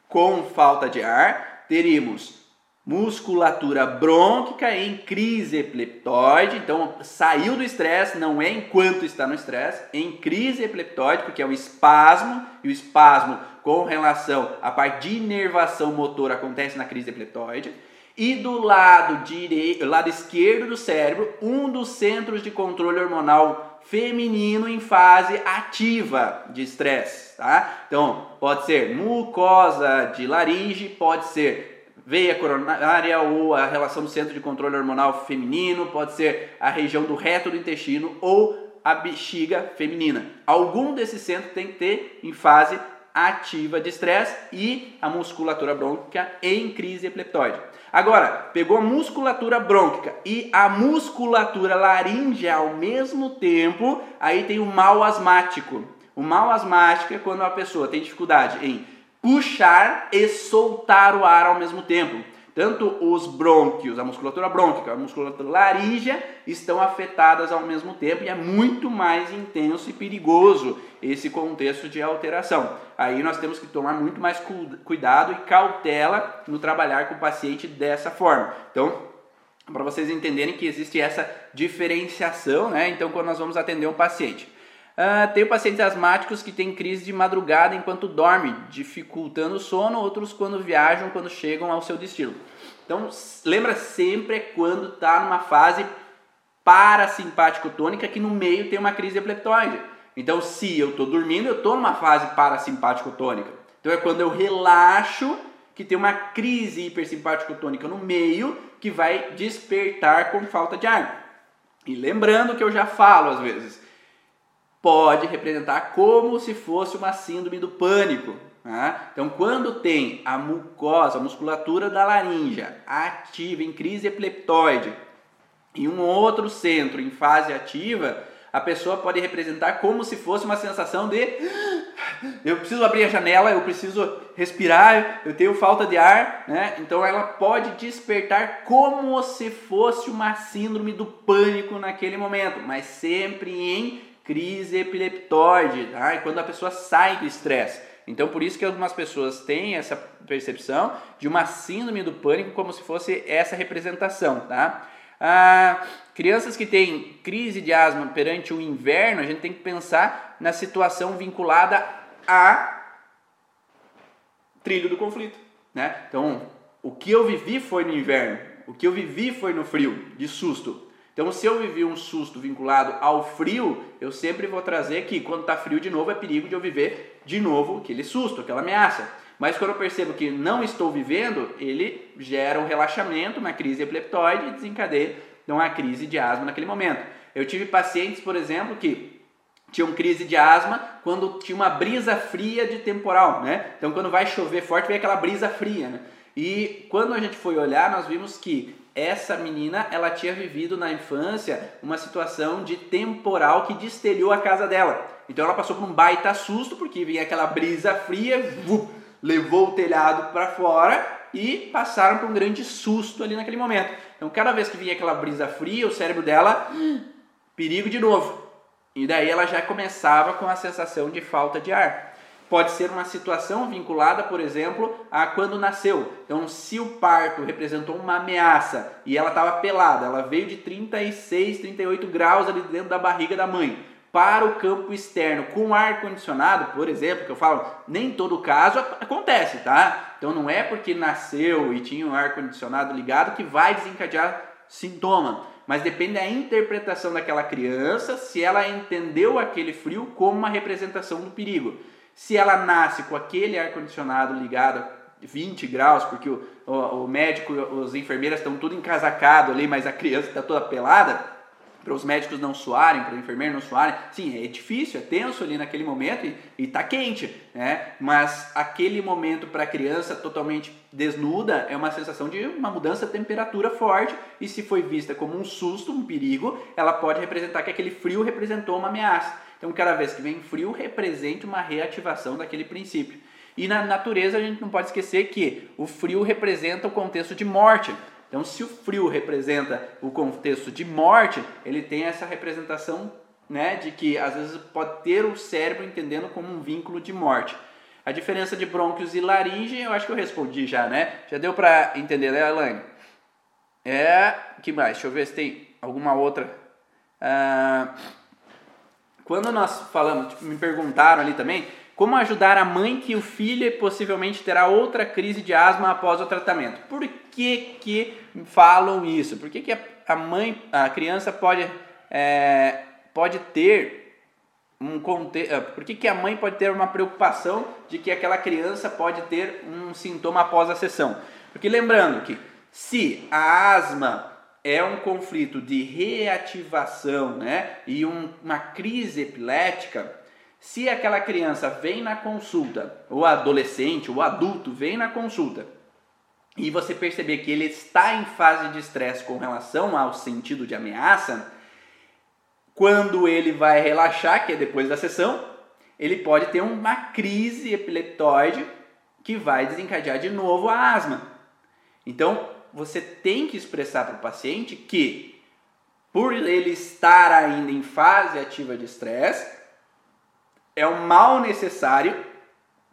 com falta de ar, teríamos musculatura brônquica em crise epileptoide. Então, saiu do estresse, não é enquanto está no estresse, em crise epileptoide, porque é um espasmo, e o espasmo com relação à parte de inervação motor acontece na crise epileptoide. E do lado direito, lado esquerdo do cérebro, um dos centros de controle hormonal feminino em fase ativa de estresse, tá? Então, pode ser mucosa de laringe, pode ser veia coronária ou a relação do centro de controle hormonal feminino, pode ser a região do reto do intestino ou a bexiga feminina. Algum desses centros tem que ter em fase ativa de estresse e a musculatura brônquica em crise epileptoide. Agora, pegou a musculatura brônquica e a musculatura laríngea ao mesmo tempo, aí tem o mal asmático. O mal asmático é quando a pessoa tem dificuldade em puxar e soltar o ar ao mesmo tempo. Tanto os brônquios, a musculatura brônquica, a musculatura laríngea estão afetadas ao mesmo tempo e é muito mais intenso e perigoso esse contexto de alteração. Aí nós temos que tomar muito mais cuidado e cautela no trabalhar com o paciente dessa forma. Então, para vocês entenderem que existe essa diferenciação, né? Então, quando nós vamos atender um paciente, Uh, tenho pacientes asmáticos que têm crise de madrugada enquanto dorme, dificultando o sono, outros quando viajam, quando chegam ao seu destino. Então, lembra sempre quando está numa fase parasimpático tônica que no meio tem uma crise epileptoide. Então, se eu estou dormindo, eu estou numa fase parasimpático tônica. Então, é quando eu relaxo que tem uma crise hipersimpático tônica no meio que vai despertar com falta de ar. E lembrando que eu já falo às vezes, pode representar como se fosse uma síndrome do pânico. Tá? Então, quando tem a mucosa, a musculatura da laringe ativa em crise epileptoide e um outro centro em fase ativa, a pessoa pode representar como se fosse uma sensação de eu preciso abrir a janela, eu preciso respirar, eu tenho falta de ar, né? Então ela pode despertar como se fosse uma síndrome do pânico naquele momento, mas sempre em crise epileptoide, tá? E quando a pessoa sai do estresse. Então, por isso que algumas pessoas têm essa percepção de uma síndrome do pânico como se fosse essa representação, tá? Ah, crianças que têm crise de asma perante o inverno, a gente tem que pensar na situação vinculada a trilho do conflito, né? Então, o que eu vivi foi no inverno, o que eu vivi foi no frio, de susto. Então, se eu vivi um susto vinculado ao frio, eu sempre vou trazer que quando está frio de novo é perigo de eu viver de novo aquele susto, aquela ameaça. Mas quando eu percebo que não estou vivendo, ele gera um relaxamento, uma crise epileptoide e desencadeia então, uma crise de asma naquele momento. Eu tive pacientes, por exemplo, que tinham crise de asma quando tinha uma brisa fria de temporal, né? Então, quando vai chover forte, vem aquela brisa fria, né? E quando a gente foi olhar, nós vimos que essa menina ela tinha vivido na infância uma situação de temporal que destelhou a casa dela. Então ela passou por um baita susto porque vinha aquela brisa fria, levou o telhado para fora e passaram por um grande susto ali naquele momento. Então cada vez que vinha aquela brisa fria, o cérebro dela, perigo de novo. E daí ela já começava com a sensação de falta de ar pode ser uma situação vinculada, por exemplo, a quando nasceu. Então, se o parto representou uma ameaça e ela estava pelada, ela veio de 36, 38 graus ali dentro da barriga da mãe para o campo externo com ar condicionado, por exemplo, que eu falo, nem todo caso acontece, tá? Então não é porque nasceu e tinha o ar condicionado ligado que vai desencadear sintoma, mas depende da interpretação daquela criança, se ela entendeu aquele frio como uma representação do perigo. Se ela nasce com aquele ar-condicionado ligado a 20 graus, porque o, o, o médico, os enfermeiras estão tudo encasacado ali, mas a criança está toda pelada, para os médicos não suarem, para o enfermeiro não suarem. Sim, é difícil, é tenso ali naquele momento e, e tá quente, né? Mas aquele momento para a criança totalmente desnuda é uma sensação de uma mudança de temperatura forte e se foi vista como um susto, um perigo, ela pode representar que aquele frio representou uma ameaça. Então, cada vez que vem frio, representa uma reativação daquele princípio. E na natureza a gente não pode esquecer que o frio representa o contexto de morte. Então, se o frio representa o contexto de morte, ele tem essa representação né, de que às vezes pode ter o cérebro entendendo como um vínculo de morte. A diferença de brônquios e laringe, eu acho que eu respondi já, né? Já deu para entender, né, Elaine? É, que mais? Deixa eu ver se tem alguma outra. Ah, quando nós falamos, tipo, me perguntaram ali também, como ajudar a mãe que o filho possivelmente terá outra crise de asma após o tratamento? Por que, que falam isso? Por que, que a mãe, a criança pode, é, pode ter um. É, por que, que a mãe pode ter uma preocupação de que aquela criança pode ter um sintoma após a sessão? Porque lembrando que se a asma é um conflito de reativação né, e um, uma crise epilética, se aquela criança vem na consulta, ou adolescente, ou adulto vem na consulta, e você perceber que ele está em fase de estresse com relação ao sentido de ameaça, quando ele vai relaxar, que é depois da sessão, ele pode ter uma crise epileptoide que vai desencadear de novo a asma. Então, você tem que expressar para o paciente que, por ele estar ainda em fase ativa de estresse, é um mal necessário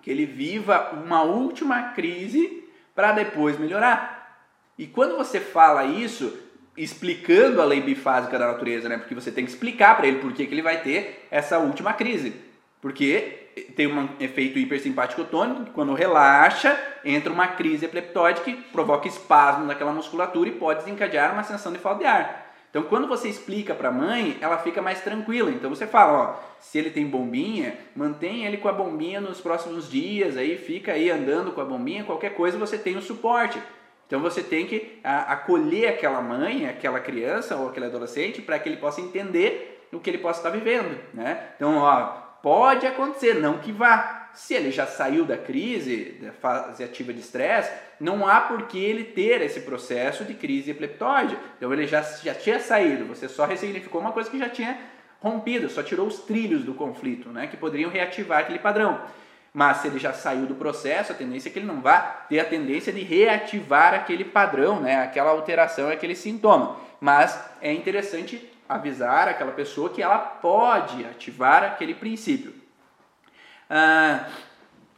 que ele viva uma última crise para depois melhorar. E quando você fala isso, explicando a lei bifásica da natureza, né? Porque você tem que explicar para ele por que, que ele vai ter essa última crise. Porque tem um efeito hipersimpático tônico, que quando relaxa, entra uma crise epileptóide que provoca espasmo naquela musculatura e pode desencadear uma sensação de falta de ar. Então, quando você explica para a mãe, ela fica mais tranquila. Então, você fala, ó, se ele tem bombinha, mantém ele com a bombinha nos próximos dias, aí fica aí andando com a bombinha, qualquer coisa você tem o suporte. Então, você tem que acolher aquela mãe, aquela criança ou aquele adolescente para que ele possa entender o que ele possa estar vivendo, né? Então, ó, pode acontecer, não que vá, se ele já saiu da crise, da fase ativa de estresse, não há por que ele ter esse processo de crise epileptóide. Então ele já, já tinha saído, você só ressignificou uma coisa que já tinha rompido, só tirou os trilhos do conflito, né, que poderiam reativar aquele padrão. Mas se ele já saiu do processo, a tendência é que ele não vá ter a tendência de reativar aquele padrão, né, aquela alteração, aquele sintoma. Mas é interessante avisar aquela pessoa que ela pode ativar aquele princípio. Ah,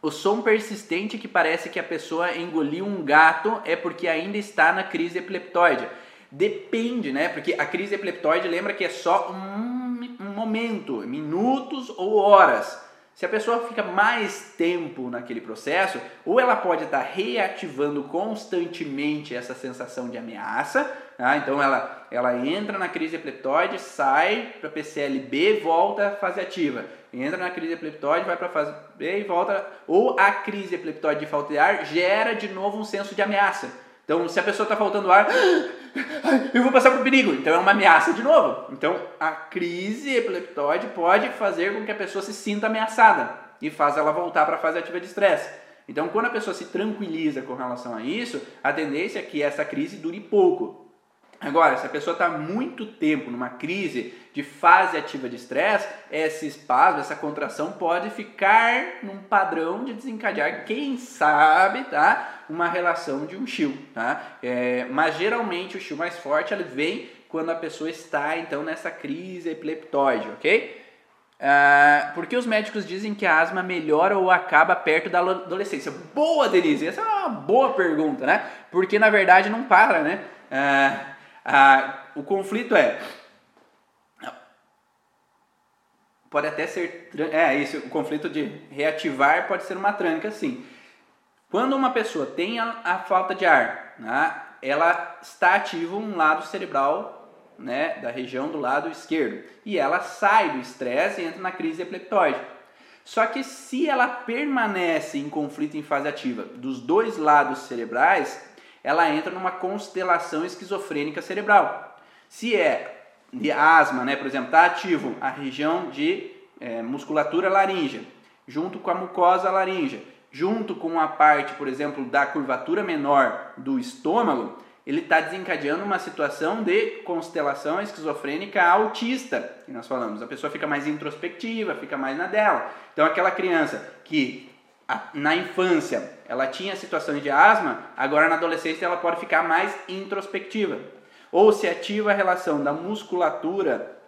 o som persistente que parece que a pessoa engoliu um gato é porque ainda está na crise epileptoide. Depende, né? Porque a crise epileptoide lembra que é só um, um momento, minutos ou horas. Se a pessoa fica mais tempo naquele processo, ou ela pode estar reativando constantemente essa sensação de ameaça, tá? então ela, ela entra na crise epileptoide, sai para PCLB, volta à fase ativa. Entra na crise epileptoide, vai para a fase B e volta. Ou a crise epileptoide de falta de ar gera de novo um senso de ameaça. Então, se a pessoa está faltando ar, eu vou passar por perigo. Então, é uma ameaça de novo. Então, a crise epileptoide pode fazer com que a pessoa se sinta ameaçada e faz ela voltar para a fase ativa de estresse. Então, quando a pessoa se tranquiliza com relação a isso, a tendência é que essa crise dure pouco. Agora, se a pessoa está muito tempo numa crise de fase ativa de estresse, esse espasmo, essa contração pode ficar num padrão de desencadear, quem sabe, tá? uma relação de um chill, tá? É, mas geralmente o chill mais forte ele vem quando a pessoa está então nessa crise epileptoide, ok? Ah, por que os médicos dizem que a asma melhora ou acaba perto da adolescência? Boa, Denise! Essa é uma boa pergunta, né? Porque na verdade não para, né? Ah, ah, o conflito é. Pode até ser. É isso, o conflito de reativar pode ser uma tranca, sim. Quando uma pessoa tem a, a falta de ar, né, ela está ativa um lado cerebral né, da região do lado esquerdo e ela sai do estresse e entra na crise epileptóide. Só que se ela permanece em conflito em fase ativa dos dois lados cerebrais, ela entra numa constelação esquizofrênica cerebral. Se é de asma, né, por exemplo, está ativo a região de é, musculatura laríngea, junto com a mucosa laríngea, junto com a parte, por exemplo, da curvatura menor do estômago, ele está desencadeando uma situação de constelação esquizofrênica autista, que nós falamos. A pessoa fica mais introspectiva, fica mais na dela. Então, aquela criança que na infância ela tinha situações de asma, agora na adolescência ela pode ficar mais introspectiva. Ou se ativa a relação da musculatura,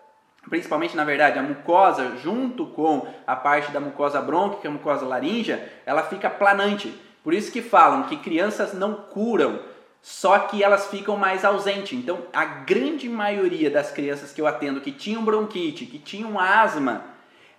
principalmente na verdade a mucosa, junto com a parte da mucosa brônquica, a mucosa laríngea, ela fica planante. Por isso que falam que crianças não curam, só que elas ficam mais ausentes. Então, a grande maioria das crianças que eu atendo que tinham bronquite, que tinham asma,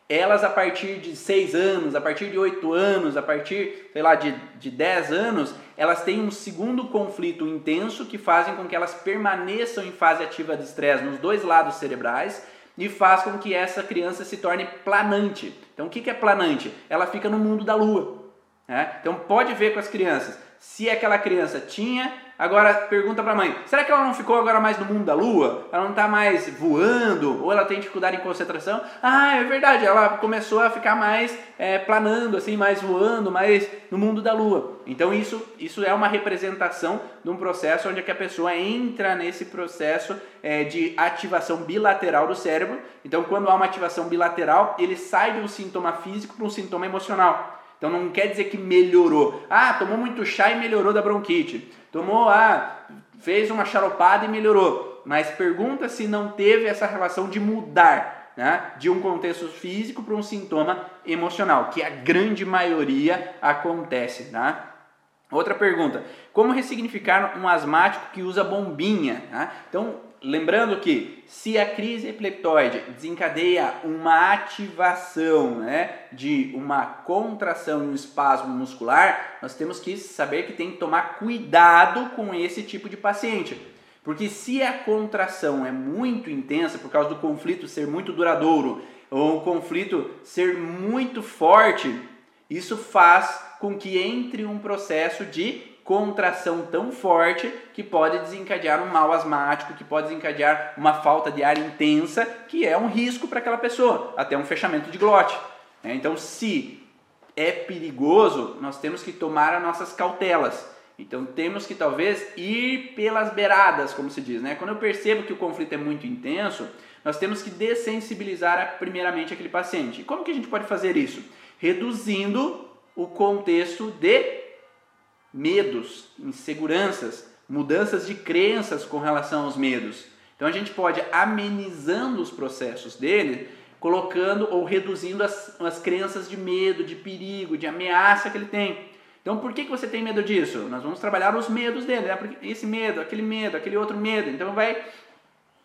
elas a partir de 6 anos, a partir de 8 anos, a partir, sei lá, de, de 10 anos, elas têm um segundo conflito intenso que fazem com que elas permaneçam em fase ativa de estresse nos dois lados cerebrais e faz com que essa criança se torne planante. Então, o que é planante? Ela fica no mundo da lua. Né? Então, pode ver com as crianças. Se aquela criança tinha Agora pergunta para a mãe: será que ela não ficou agora mais no mundo da lua? Ela não está mais voando? Ou ela tem dificuldade em concentração? Ah, é verdade, ela começou a ficar mais é, planando, assim, mais voando, mais no mundo da lua. Então isso, isso é uma representação de um processo onde é que a pessoa entra nesse processo é, de ativação bilateral do cérebro. Então quando há uma ativação bilateral, ele sai de um sintoma físico para um sintoma emocional. Então não quer dizer que melhorou. Ah, tomou muito chá e melhorou da bronquite. Tomou, ah, fez uma charopada e melhorou. Mas pergunta se não teve essa relação de mudar né, de um contexto físico para um sintoma emocional, que a grande maioria acontece. Tá? Outra pergunta: como ressignificar um asmático que usa bombinha? Tá? Então, lembrando que se a crise epileptoide desencadeia uma ativação né, de uma contração e um espasmo muscular, nós temos que saber que tem que tomar cuidado com esse tipo de paciente. Porque se a contração é muito intensa por causa do conflito ser muito duradouro ou o conflito ser muito forte, isso faz com que entre um processo de contração tão forte que pode desencadear um mal asmático, que pode desencadear uma falta de ar intensa, que é um risco para aquela pessoa, até um fechamento de glote. Né? Então, se é perigoso, nós temos que tomar as nossas cautelas. Então temos que talvez ir pelas beiradas, como se diz, né? Quando eu percebo que o conflito é muito intenso, nós temos que dessensibilizar primeiramente aquele paciente. E como que a gente pode fazer isso? Reduzindo o contexto de medos, inseguranças, mudanças de crenças com relação aos medos. Então a gente pode amenizando os processos dele, colocando ou reduzindo as, as crenças de medo, de perigo, de ameaça que ele tem. Então por que, que você tem medo disso? Nós vamos trabalhar os medos dele, né? esse medo, aquele medo, aquele outro medo. Então vai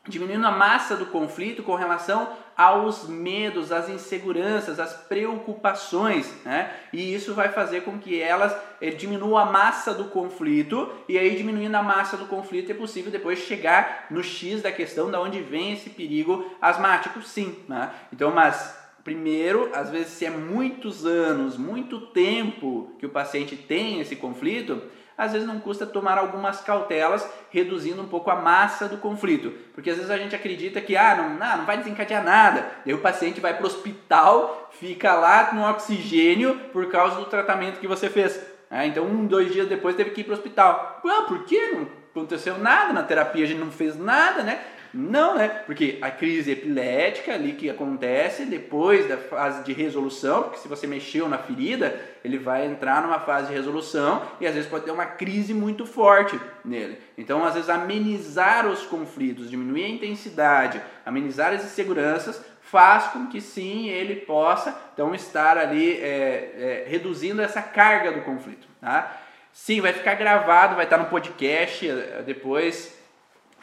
diminuindo a massa do conflito com relação aos medos, às inseguranças, às preocupações, né? E isso vai fazer com que elas eh, diminuam a massa do conflito e aí diminuindo a massa do conflito é possível depois chegar no X da questão da onde vem esse perigo asmático, sim, né? Então, mas primeiro, às vezes se é muitos anos, muito tempo que o paciente tem esse conflito, às vezes não custa tomar algumas cautelas, reduzindo um pouco a massa do conflito. Porque às vezes a gente acredita que ah, não, não, não vai desencadear nada. Daí o paciente vai para o hospital, fica lá no oxigênio por causa do tratamento que você fez. É, então, um, dois dias depois teve que ir para o hospital. Ah, por quê? Não aconteceu nada na terapia, a gente não fez nada, né? Não, né? Porque a crise epilética ali que acontece depois da fase de resolução, porque se você mexeu na ferida, ele vai entrar numa fase de resolução e às vezes pode ter uma crise muito forte nele. Então, às vezes, amenizar os conflitos, diminuir a intensidade, amenizar as inseguranças, faz com que sim ele possa então estar ali é, é, reduzindo essa carga do conflito. Tá? Sim, vai ficar gravado, vai estar no podcast é, depois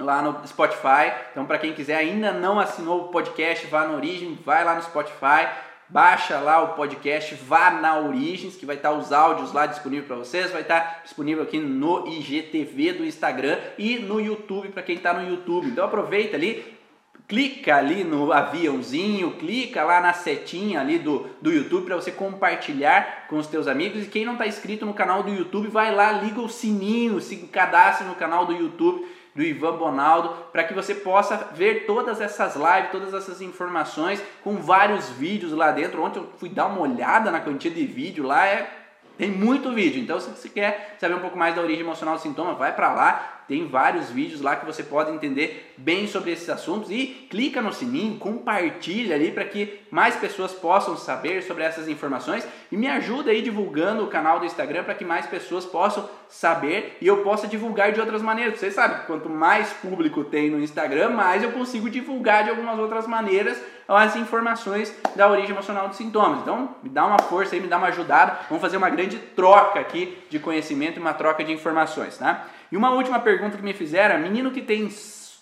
lá no Spotify. Então, para quem quiser ainda não assinou o podcast, vá na Origem, vai lá no Spotify, baixa lá o podcast, vá na Origens, que vai estar os áudios lá disponíveis para vocês, vai estar disponível aqui no IGTV do Instagram e no YouTube para quem está no YouTube. Então, aproveita ali, clica ali no aviãozinho, clica lá na setinha ali do, do YouTube para você compartilhar com os teus amigos. E quem não está inscrito no canal do YouTube, vai lá, liga o sininho, se cadastre no canal do YouTube do Ivan Bonaldo, para que você possa ver todas essas lives, todas essas informações, com vários vídeos lá dentro. Ontem eu fui dar uma olhada na quantia de vídeo lá, é tem muito vídeo, então se você quer saber um pouco mais da origem emocional do sintoma, vai para lá, tem vários vídeos lá que você pode entender bem sobre esses assuntos e clica no sininho, compartilha ali para que mais pessoas possam saber sobre essas informações e me ajuda aí divulgando o canal do Instagram para que mais pessoas possam saber e eu possa divulgar de outras maneiras. Você sabe, quanto mais público tem no Instagram, mais eu consigo divulgar de algumas outras maneiras as informações da origem emocional dos sintomas. Então, me dá uma força aí, me dá uma ajudada. Vamos fazer uma grande troca aqui de conhecimento e uma troca de informações, tá? E uma última pergunta que me fizeram: menino que tem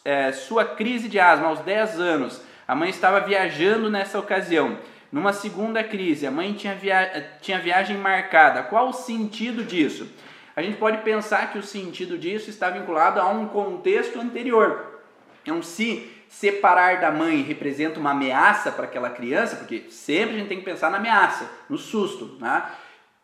é, sua crise de asma aos 10 anos, a mãe estava viajando nessa ocasião. Numa segunda crise, a mãe tinha, via tinha viagem marcada. Qual o sentido disso? A gente pode pensar que o sentido disso está vinculado a um contexto anterior. Então, se separar da mãe representa uma ameaça para aquela criança, porque sempre a gente tem que pensar na ameaça, no susto, né?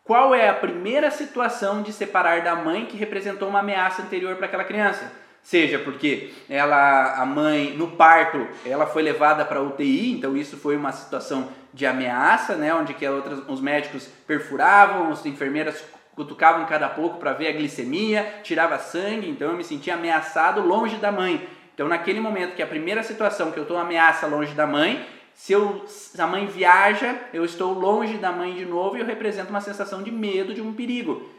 Qual é a primeira situação de separar da mãe que representou uma ameaça anterior para aquela criança? Seja porque ela, a mãe, no parto, ela foi levada para UTI, então isso foi uma situação de ameaça, né, onde que outras, os médicos perfuravam, as enfermeiras cutucavam cada pouco para ver a glicemia, tirava sangue, então eu me sentia ameaçado longe da mãe. Então naquele momento que é a primeira situação que eu estou ameaça longe da mãe, se, eu, se a mãe viaja, eu estou longe da mãe de novo e eu represento uma sensação de medo, de um perigo,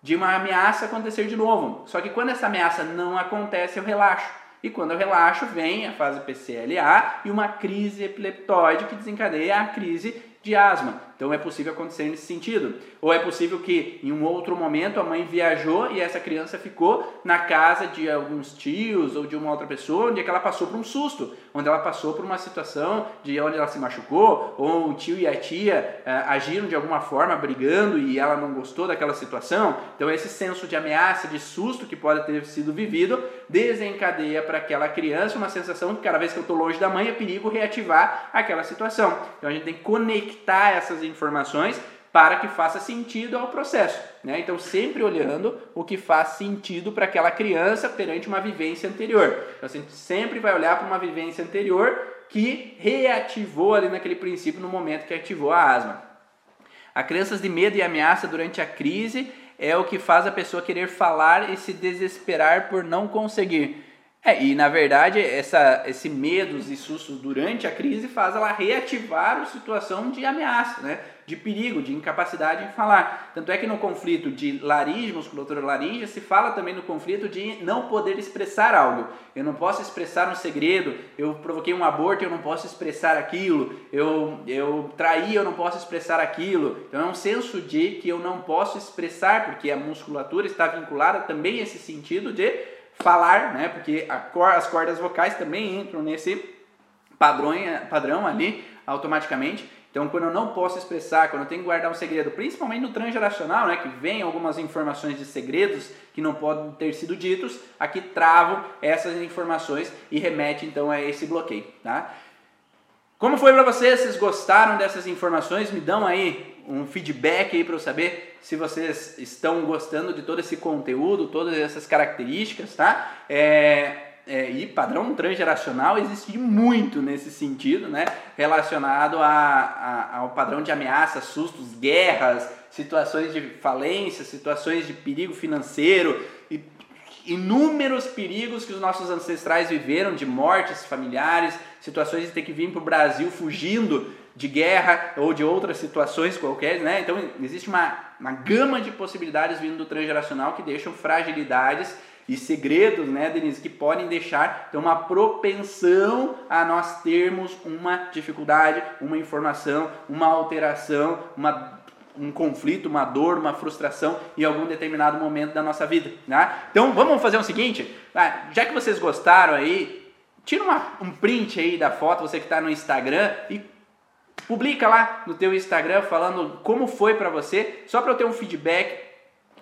de uma ameaça acontecer de novo. Só que quando essa ameaça não acontece, eu relaxo. E quando eu relaxo, vem a fase PCLA e uma crise epileptóide que desencadeia a crise de asma. Então é possível acontecer nesse sentido. Ou é possível que em um outro momento a mãe viajou e essa criança ficou na casa de alguns tios ou de uma outra pessoa, onde é ela passou por um susto, onde ela passou por uma situação de onde ela se machucou, ou o tio e a tia eh, agiram de alguma forma brigando e ela não gostou daquela situação. Então esse senso de ameaça, de susto que pode ter sido vivido, desencadeia para aquela criança uma sensação de cada vez que eu estou longe da mãe é perigo reativar aquela situação. Então a gente tem que conectar essas informações para que faça sentido ao processo. Né? Então, sempre olhando o que faz sentido para aquela criança perante uma vivência anterior. Então, a gente sempre vai olhar para uma vivência anterior que reativou ali naquele princípio no momento que ativou a asma. A crenças de medo e ameaça durante a crise é o que faz a pessoa querer falar e se desesperar por não conseguir. É, e na verdade, essa, esse medos e sustos durante a crise faz ela reativar a situação de ameaça, né? de perigo, de incapacidade em falar. Tanto é que no conflito de laringe, musculatura laríngea, se fala também no conflito de não poder expressar algo. Eu não posso expressar um segredo, eu provoquei um aborto, eu não posso expressar aquilo, eu, eu traí, eu não posso expressar aquilo. Então é um senso de que eu não posso expressar, porque a musculatura está vinculada também a esse sentido de falar, né? Porque cor, as cordas vocais também entram nesse padrão, padrão ali automaticamente. Então, quando eu não posso expressar, quando eu tenho que guardar um segredo, principalmente no transgeracional, né, que vem algumas informações de segredos que não podem ter sido ditos, aqui travo essas informações e remete então a esse bloqueio, tá? Como foi para vocês? Vocês gostaram dessas informações? Me dão aí um feedback aí para eu saber se vocês estão gostando de todo esse conteúdo, todas essas características, tá? É, é, e padrão transgeracional existe muito nesse sentido, né? Relacionado a, a, ao padrão de ameaças, sustos, guerras, situações de falência, situações de perigo financeiro inúmeros perigos que os nossos ancestrais viveram, de mortes familiares, situações de ter que vir para o Brasil fugindo de guerra ou de outras situações qualquer, né? Então existe uma, uma gama de possibilidades vindo do transgeracional que deixam fragilidades e segredos, né, Denise, que podem deixar então, uma propensão a nós termos uma dificuldade, uma informação, uma alteração, uma, um conflito, uma dor, uma frustração em algum determinado momento da nossa vida. Né? Então vamos fazer o seguinte, ah, já que vocês gostaram aí, tira uma, um print aí da foto, você que está no Instagram e publica lá no teu Instagram falando como foi para você, só para eu ter um feedback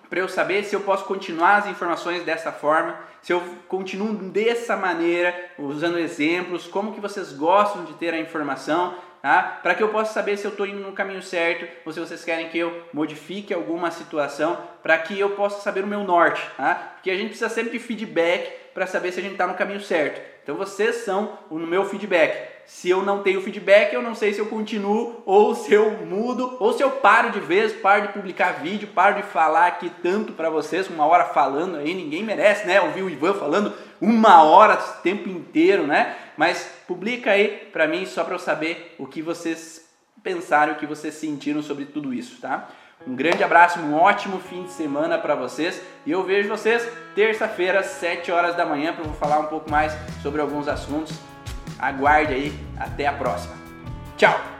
para eu saber se eu posso continuar as informações dessa forma, se eu continuo dessa maneira, usando exemplos, como que vocês gostam de ter a informação, tá? Para que eu possa saber se eu estou indo no caminho certo ou se vocês querem que eu modifique alguma situação para que eu possa saber o meu norte, tá? Porque a gente precisa sempre de feedback para saber se a gente está no caminho certo. Então vocês são o meu feedback. Se eu não tenho feedback, eu não sei se eu continuo ou se eu mudo ou se eu paro de vez, paro de publicar vídeo, paro de falar aqui tanto para vocês, uma hora falando aí, ninguém merece, né? Ouvir o Ivan falando uma hora o tempo inteiro, né? Mas publica aí para mim só para eu saber o que vocês pensaram, o que vocês sentiram sobre tudo isso, tá? Um grande abraço, um ótimo fim de semana para vocês e eu vejo vocês terça-feira, 7 horas da manhã, para eu falar um pouco mais sobre alguns assuntos. Aguarde aí, até a próxima. Tchau!